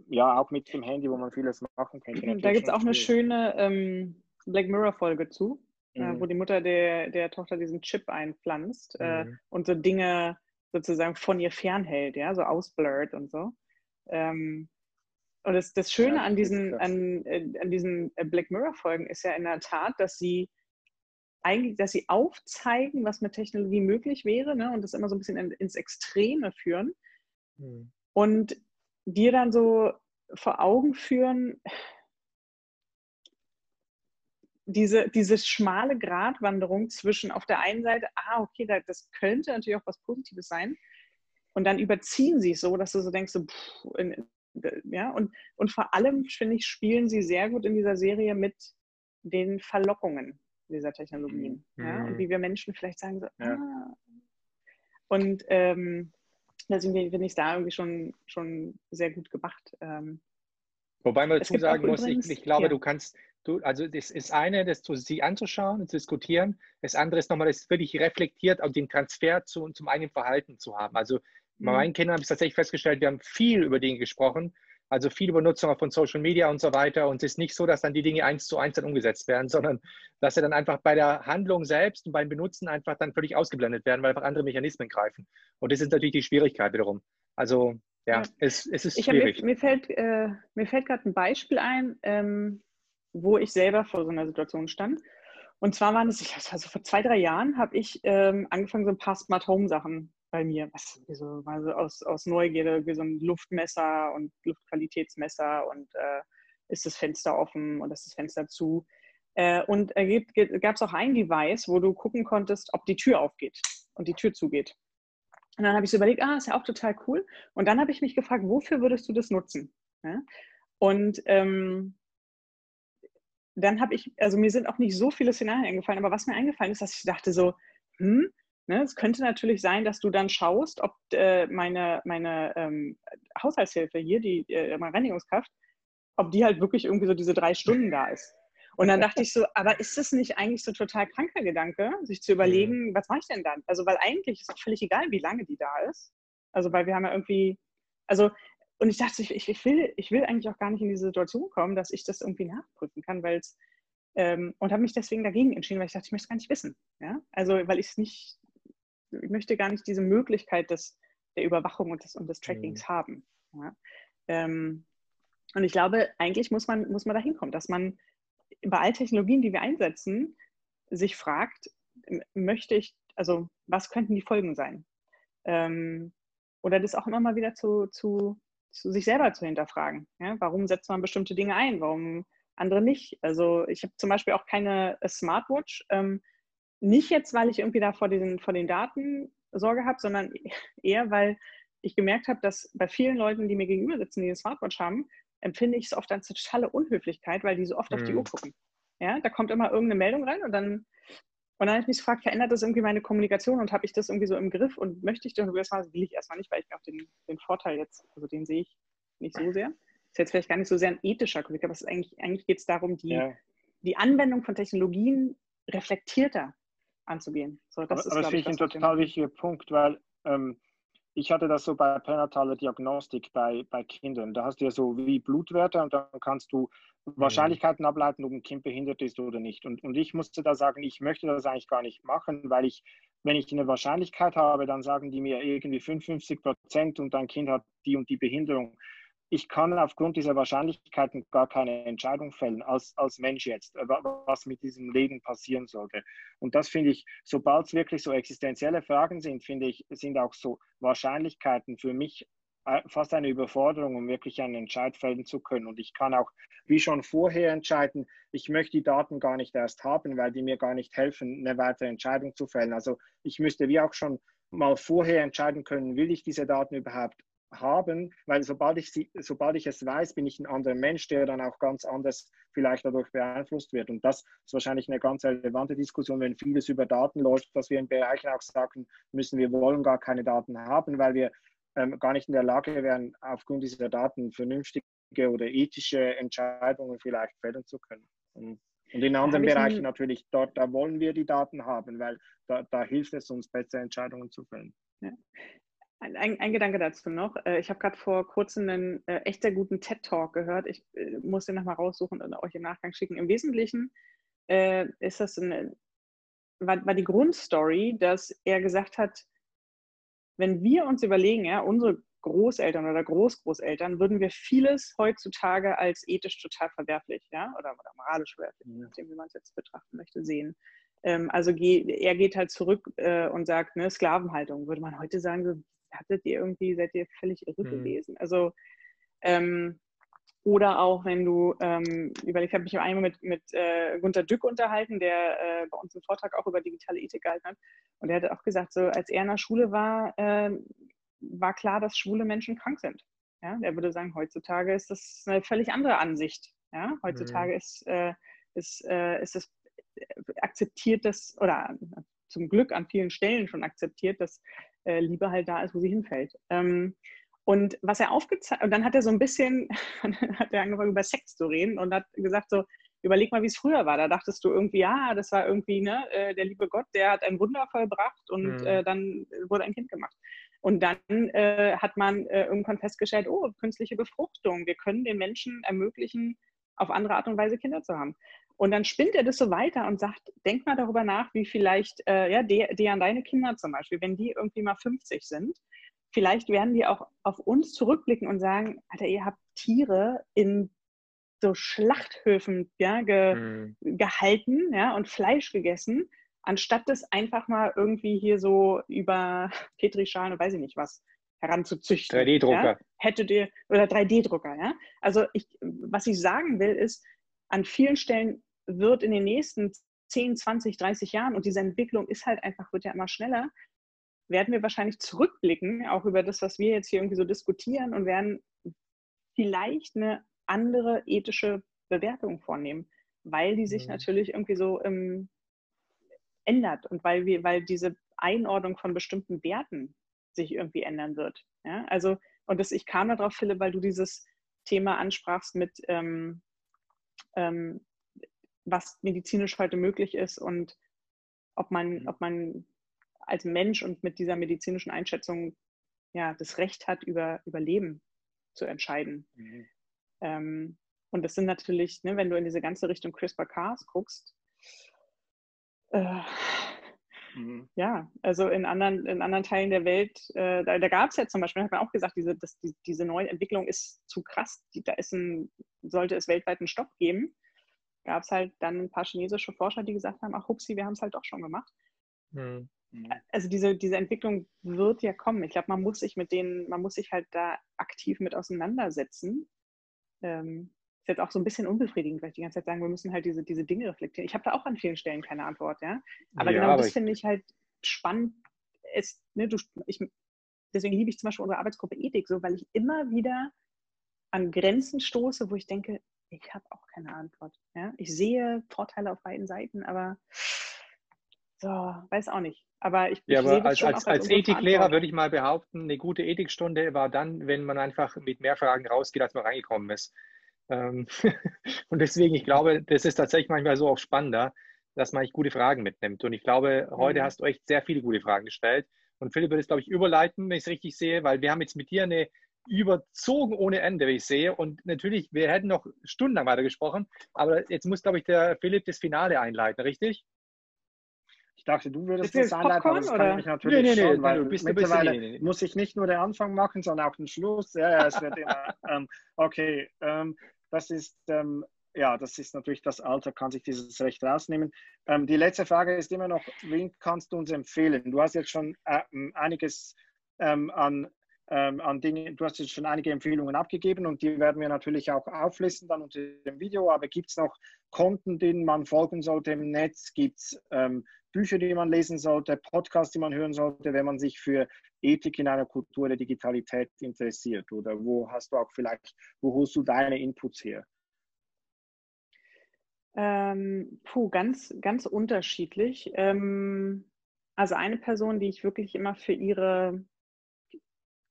ja auch mit dem Handy, wo man vieles machen könnte. Da gibt es auch eine schöne ähm, Black Mirror-Folge zu, äh, mhm. äh, wo die Mutter der, der Tochter diesen Chip einpflanzt äh, mhm. und so Dinge sozusagen von ihr fernhält, ja, so ausblurrt und so. Ähm, und das, das Schöne ja, an diesen, an, äh, an diesen äh, Black Mirror-Folgen ist ja in der Tat, dass sie eigentlich, dass sie aufzeigen, was mit Technologie möglich wäre, ne, und das immer so ein bisschen in, ins Extreme führen. Hm. Und dir dann so vor Augen führen, diese, diese schmale Gratwanderung zwischen auf der einen Seite, ah, okay, das könnte natürlich auch was Positives sein, und dann überziehen sie es so, dass du so denkst, so, pff, in, ja, und, und vor allem, finde ich, spielen sie sehr gut in dieser Serie mit den Verlockungen dieser Technologien. Mhm. Ja, und wie wir Menschen vielleicht sagen, so, ja. ah. Und ähm, deswegen finde ich es da irgendwie schon, schon sehr gut gemacht. Ähm, Wobei man dazu sagen muss, übrigens, ich, ich, glaube, ja. du kannst, du, also das ist eine, das zu sie anzuschauen und zu diskutieren. Das andere ist nochmal, das wirklich reflektiert und den Transfer zu, zum eigenen Verhalten zu haben. Also bei mhm. meinen Kindern habe ich tatsächlich festgestellt, wir haben viel über Dinge gesprochen, also viel über Nutzung von Social Media und so weiter. Und es ist nicht so, dass dann die Dinge eins zu eins dann umgesetzt werden, sondern dass sie dann einfach bei der Handlung selbst und beim Benutzen einfach dann völlig ausgeblendet werden, weil einfach andere Mechanismen greifen. Und das ist natürlich die Schwierigkeit wiederum. Also ja, ja. Es, es ist schwierig. Hab, mir, mir, fällt, äh, fällt gerade ein Beispiel ein, ähm, wo ich selber vor so einer Situation stand. Und zwar waren es, also vor zwei, drei Jahren habe ich ähm, angefangen, so ein paar Smart Home Sachen bei mir, was, so, also aus, aus Neugierde, so ein Luftmesser und Luftqualitätsmesser und äh, ist das Fenster offen und ist das Fenster zu. Äh, und äh, gab es auch ein Device, wo du gucken konntest, ob die Tür aufgeht und die Tür zugeht. Und dann habe ich so überlegt, ah, ist ja auch total cool. Und dann habe ich mich gefragt, wofür würdest du das nutzen? Ja? Und ähm, dann habe ich, also mir sind auch nicht so viele Szenarien eingefallen, aber was mir eingefallen ist, dass ich dachte so, hm, ne, es könnte natürlich sein, dass du dann schaust, ob äh, meine, meine ähm, Haushaltshilfe hier, die äh, meine Reinigungskraft, ob die halt wirklich irgendwie so diese drei Stunden da ist. Und dann dachte ich so, aber ist das nicht eigentlich so total kranker Gedanke, sich zu überlegen, mhm. was mache ich denn dann? Also, weil eigentlich ist es völlig egal, wie lange die da ist. Also, weil wir haben ja irgendwie, also, und ich dachte, ich, ich, will, ich will eigentlich auch gar nicht in diese Situation kommen, dass ich das irgendwie nachprüfen kann, weil es, ähm, und habe mich deswegen dagegen entschieden, weil ich dachte, ich möchte es gar nicht wissen. Ja? Also, weil ich es nicht, ich möchte gar nicht diese Möglichkeit des, der Überwachung und des, und des Trackings mhm. haben. Ja? Ähm, und ich glaube, eigentlich muss man, muss man da hinkommen, dass man bei all Technologien, die wir einsetzen, sich fragt, möchte ich, also was könnten die Folgen sein? Ähm, oder das auch immer mal wieder zu, zu, zu sich selber zu hinterfragen. Ja? Warum setzt man bestimmte Dinge ein? Warum andere nicht? Also ich habe zum Beispiel auch keine Smartwatch. Ähm, nicht jetzt, weil ich irgendwie da vor, diesen, vor den Daten Sorge habe, sondern eher, weil ich gemerkt habe, dass bei vielen Leuten, die mir gegenüber sitzen, die eine Smartwatch haben, empfinde ich es oft als totale Unhöflichkeit, weil die so oft mhm. auf die Uhr mhm. gucken. Ja, da kommt immer irgendeine Meldung rein und dann und dann habe ich mich gefragt, verändert das irgendwie meine Kommunikation und habe ich das irgendwie so im Griff und möchte ich das erstmal, will ich erstmal nicht, weil ich mir auch den, den Vorteil jetzt, also den sehe ich nicht so sehr. Ist jetzt vielleicht gar nicht so sehr ein ethischer Konflikt, aber es ist eigentlich, eigentlich geht es darum, die, ja. die Anwendung von Technologien reflektierter anzugehen. So, das aber, ist, aber das finde ich ein total wichtiger Punkt, weil ähm, ich hatte das so bei pränataler Diagnostik bei, bei Kindern. Da hast du ja so wie Blutwerte und dann kannst du mhm. Wahrscheinlichkeiten ableiten, ob ein Kind behindert ist oder nicht. Und, und ich musste da sagen, ich möchte das eigentlich gar nicht machen, weil ich, wenn ich eine Wahrscheinlichkeit habe, dann sagen die mir irgendwie 55 Prozent und dein Kind hat die und die Behinderung ich kann aufgrund dieser Wahrscheinlichkeiten gar keine Entscheidung fällen als, als Mensch jetzt, äh, was mit diesem Leben passieren sollte. Und das finde ich, sobald es wirklich so existenzielle Fragen sind, finde ich, sind auch so Wahrscheinlichkeiten für mich äh, fast eine Überforderung, um wirklich einen Entscheid fällen zu können. Und ich kann auch, wie schon vorher, entscheiden, ich möchte die Daten gar nicht erst haben, weil die mir gar nicht helfen, eine weitere Entscheidung zu fällen. Also ich müsste wie auch schon mal vorher entscheiden können, will ich diese Daten überhaupt haben, weil sobald ich, sie, sobald ich es weiß, bin ich ein anderer Mensch, der dann auch ganz anders vielleicht dadurch beeinflusst wird. Und das ist wahrscheinlich eine ganz relevante Diskussion, wenn vieles über Daten läuft, dass wir in Bereichen auch sagen müssen, wir wollen gar keine Daten haben, weil wir ähm, gar nicht in der Lage wären, aufgrund dieser Daten vernünftige oder ethische Entscheidungen vielleicht fällen zu können. Und, in anderen Bereichen natürlich, dort, da wollen wir die Daten haben, weil da, da hilft es uns, bessere Entscheidungen zu fällen. Ja. Ein, ein, ein, Gedanke dazu noch. Äh, ich habe gerade vor kurzem einen äh, echt sehr guten TED-Talk gehört. Ich äh, muss den nochmal raussuchen und euch im Nachgang schicken. Im Wesentlichen äh, ist das eine, war, war, die Grundstory, dass er gesagt hat, wenn wir uns überlegen, ja, unsere Großeltern oder Großgroßeltern, würden wir vieles heutzutage als ethisch total verwerflich, ja, oder, oder moralisch verwerflich, je nachdem, wie man es jetzt betrachten möchte, sehen. Ähm, also er geht halt zurück äh, und sagt, ne, Sklavenhaltung, würde man heute sagen, so, hattet ihr irgendwie, seid ihr völlig irre mhm. gewesen? Also, ähm, oder auch wenn du, ähm, ich habe mich einmal mit, mit äh, Gunter Dück unterhalten, der äh, bei uns einen Vortrag auch über digitale Ethik gehalten hat. Und der hat auch gesagt, so als er in der Schule war, äh, war klar, dass schwule Menschen krank sind. Ja, der würde sagen, heutzutage ist das eine völlig andere Ansicht. Ja, heutzutage mhm. ist, äh, ist, äh, ist es äh, akzeptiert das, oder zum Glück an vielen Stellen schon akzeptiert, dass äh, Liebe halt da ist, wo sie hinfällt. Ähm, und was er aufgezeigt, und dann hat er so ein bisschen, hat er angefangen über Sex zu reden und hat gesagt so, überleg mal, wie es früher war. Da dachtest du irgendwie, ja, das war irgendwie, ne, äh, der liebe Gott, der hat ein Wunder vollbracht und mhm. äh, dann wurde ein Kind gemacht. Und dann äh, hat man äh, irgendwann festgestellt, oh, künstliche Befruchtung, wir können den Menschen ermöglichen, auf andere Art und Weise Kinder zu haben. Und dann spinnt er das so weiter und sagt, denk mal darüber nach, wie vielleicht, äh, ja, die, die an deine Kinder zum Beispiel, wenn die irgendwie mal 50 sind, vielleicht werden die auch auf uns zurückblicken und sagen, Alter, ihr habt Tiere in so Schlachthöfen ja, ge, mhm. gehalten ja, und Fleisch gegessen. anstatt das einfach mal irgendwie hier so über Petrischalen und weiß ich nicht was heranzuzüchten. 3D-Drucker. Ja? Hättet ihr, oder 3D-Drucker, ja. Also ich, was ich sagen will, ist, an vielen Stellen wird in den nächsten 10, 20, 30 Jahren, und diese Entwicklung ist halt einfach, wird ja immer schneller, werden wir wahrscheinlich zurückblicken, auch über das, was wir jetzt hier irgendwie so diskutieren und werden vielleicht eine andere ethische Bewertung vornehmen, weil die sich mhm. natürlich irgendwie so ähm, ändert und weil wir, weil diese Einordnung von bestimmten Werten sich irgendwie ändern wird. Ja? Also, und das, ich kam darauf, Philipp, weil du dieses Thema ansprachst mit, ähm, ähm, was medizinisch heute möglich ist und ob man, mhm. ob man als Mensch und mit dieser medizinischen Einschätzung ja das Recht hat, über, über Leben zu entscheiden. Mhm. Ähm, und das sind natürlich, ne, wenn du in diese ganze Richtung CRISPR-Cas guckst, äh, Mhm. Ja, also in anderen, in anderen Teilen der Welt, äh, da, da gab es ja zum Beispiel, hat man auch gesagt, diese, das, die, diese neue Entwicklung ist zu krass. Die, da ist ein, sollte es weltweit einen Stopp geben, gab es halt dann ein paar chinesische Forscher, die gesagt haben, ach hupsi, wir haben es halt doch schon gemacht. Mhm. Also diese, diese Entwicklung wird ja kommen. Ich glaube, man muss sich mit denen, man muss sich halt da aktiv mit auseinandersetzen. Ähm, ist jetzt auch so ein bisschen unbefriedigend, weil ich die ganze Zeit sagen, wir müssen halt diese, diese Dinge reflektieren. Ich habe da auch an vielen Stellen keine Antwort, ja. Aber ja, genau aber das finde ich halt spannend. Es, ne, du, ich, deswegen liebe ich zum Beispiel unsere Arbeitsgruppe Ethik so, weil ich immer wieder an Grenzen stoße, wo ich denke, ich habe auch keine Antwort. Ja? Ich sehe Vorteile auf beiden Seiten, aber so, weiß auch nicht. Aber ich, ja, ich aber als, als, als, als Ethiklehrer würde ich mal behaupten, eine gute Ethikstunde war dann, wenn man einfach mit mehr Fragen rausgeht, als man reingekommen ist. Ähm, und deswegen, ich glaube, das ist tatsächlich manchmal so auch spannender, dass man echt gute Fragen mitnimmt. Und ich glaube, heute mhm. hast du echt sehr viele gute Fragen gestellt. Und Philipp wird es, glaube ich, überleiten, wenn ich es richtig sehe, weil wir haben jetzt mit dir eine überzogen ohne Ende, wie ich sehe. Und natürlich, wir hätten noch stundenlang weiter gesprochen, aber jetzt muss, glaube ich, der Philipp das Finale einleiten, richtig? Ich dachte, du würdest das einleiten, aber das kann ich natürlich nee, nee, schon, nee, weil bist, mittlerweile muss ich nicht nur den Anfang machen, sondern auch den Schluss. Ja, ja, es wird immer, ähm, okay, ähm, das ist, ähm, ja, das ist natürlich das Alter, kann sich dieses Recht rausnehmen. Ähm, die letzte Frage ist immer noch, wen kannst du uns empfehlen? Du hast jetzt schon äh, einiges ähm, an ähm, an Dinge, du hast jetzt schon einige Empfehlungen abgegeben und die werden wir natürlich auch auflisten dann unter dem Video, aber gibt es noch Konten, denen man folgen sollte im Netz? Gibt es ähm, Bücher, die man lesen sollte, Podcasts, die man hören sollte, wenn man sich für Ethik in einer Kultur der Digitalität interessiert? Oder wo hast du auch vielleicht, wo holst du deine Inputs her? Ähm, puh, ganz, ganz unterschiedlich. Ähm, also eine Person, die ich wirklich immer für ihre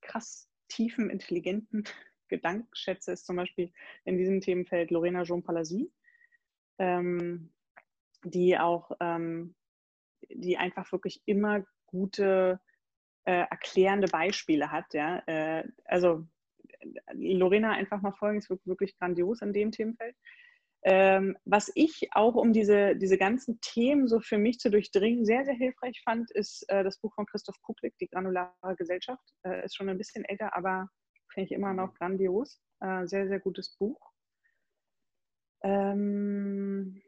krass tiefen, intelligenten Gedanken schätze, ist zum Beispiel in diesem Themenfeld Lorena Jean Palasy, ähm, die auch ähm, die einfach wirklich immer gute äh, erklärende Beispiele hat. Ja? Äh, also Lorena einfach mal folgen, ist wirklich grandios in dem Themenfeld. Ähm, was ich auch, um diese, diese ganzen Themen so für mich zu durchdringen, sehr, sehr hilfreich fand, ist äh, das Buch von Christoph Kuklik, Die granulare Gesellschaft. Äh, ist schon ein bisschen älter, aber finde ich immer noch grandios. Äh, sehr, sehr gutes Buch. Ähm,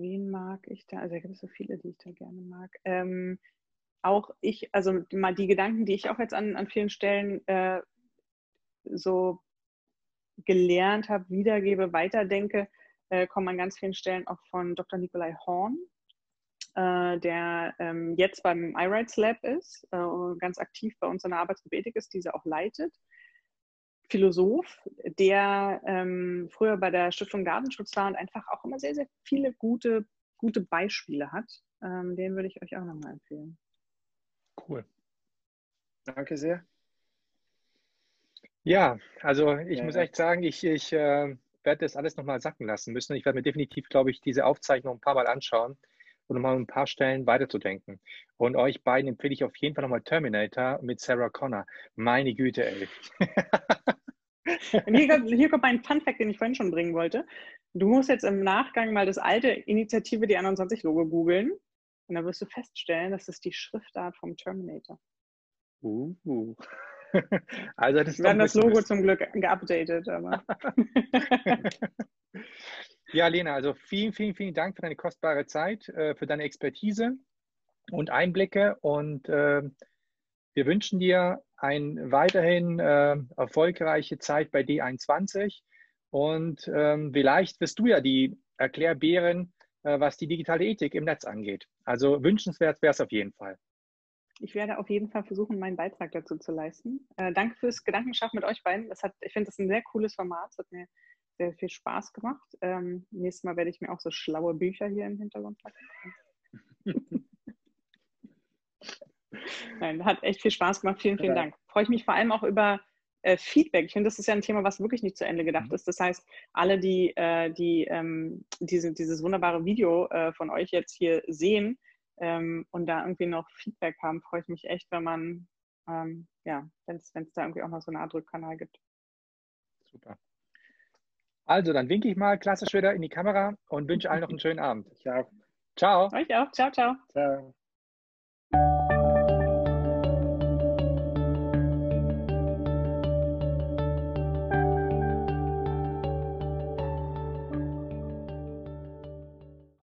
Wen mag ich da? Also da gibt es so viele, die ich da gerne mag. Ähm, auch ich, also mal die Gedanken, die ich auch jetzt an, an vielen Stellen äh, so gelernt habe, wiedergebe, weiterdenke, äh, kommen an ganz vielen Stellen auch von Dr. Nikolai Horn, äh, der ähm, jetzt beim iRights Lab ist, äh, ganz aktiv bei uns in der Arbeitsgruppe Ethik ist, diese auch leitet. Philosoph, der ähm, früher bei der Stiftung Datenschutz war und einfach auch immer sehr, sehr viele gute, gute Beispiele hat. Ähm, den würde ich euch auch nochmal empfehlen. Cool. Danke sehr. Ja, also ich ja, muss echt sagen, ich, ich äh, werde das alles nochmal sacken lassen müssen. Ich werde mir definitiv, glaube ich, diese Aufzeichnung ein paar Mal anschauen und nochmal ein paar Stellen weiterzudenken. Und euch beiden empfehle ich auf jeden Fall nochmal Terminator mit Sarah Connor. Meine Güte, ey. Und hier, hier kommt mein Fun-Fact, den ich vorhin schon bringen wollte. Du musst jetzt im Nachgang mal das alte Initiative die 21-Logo googeln. Und dann wirst du feststellen, das ist die Schriftart vom Terminator. Uh. Also das Wir haben das Logo zum Glück geupdatet, aber. Ja, Lena, also vielen, vielen, vielen Dank für deine kostbare Zeit, äh, für deine Expertise und Einblicke. Und äh, wir wünschen dir eine weiterhin äh, erfolgreiche Zeit bei D21. Und ähm, vielleicht wirst du ja die Erklärbären, äh, was die digitale Ethik im Netz angeht. Also wünschenswert wäre es auf jeden Fall. Ich werde auf jeden Fall versuchen, meinen Beitrag dazu zu leisten. Äh, danke fürs Gedankenschaffen mit euch beiden. Das hat, ich finde das ein sehr cooles Format. Es hat mir sehr viel Spaß gemacht. Ähm, nächstes Mal werde ich mir auch so schlaue Bücher hier im Hintergrund packen. Nein, hat echt viel Spaß gemacht. Vielen, vielen ja. Dank. Freue ich mich vor allem auch über äh, Feedback. Ich finde, das ist ja ein Thema, was wirklich nicht zu Ende gedacht mhm. ist. Das heißt, alle, die, äh, die ähm, diese, dieses wunderbare Video äh, von euch jetzt hier sehen ähm, und da irgendwie noch Feedback haben, freue ich mich echt, wenn man, ähm, ja, wenn es da irgendwie auch noch so eine Art Rückkanal gibt. Super. Also, dann winke ich mal klassisch wieder in die Kamera und wünsche allen noch einen schönen Abend. Ciao. Ciao. Euch auch. Ciao, ciao. Ciao.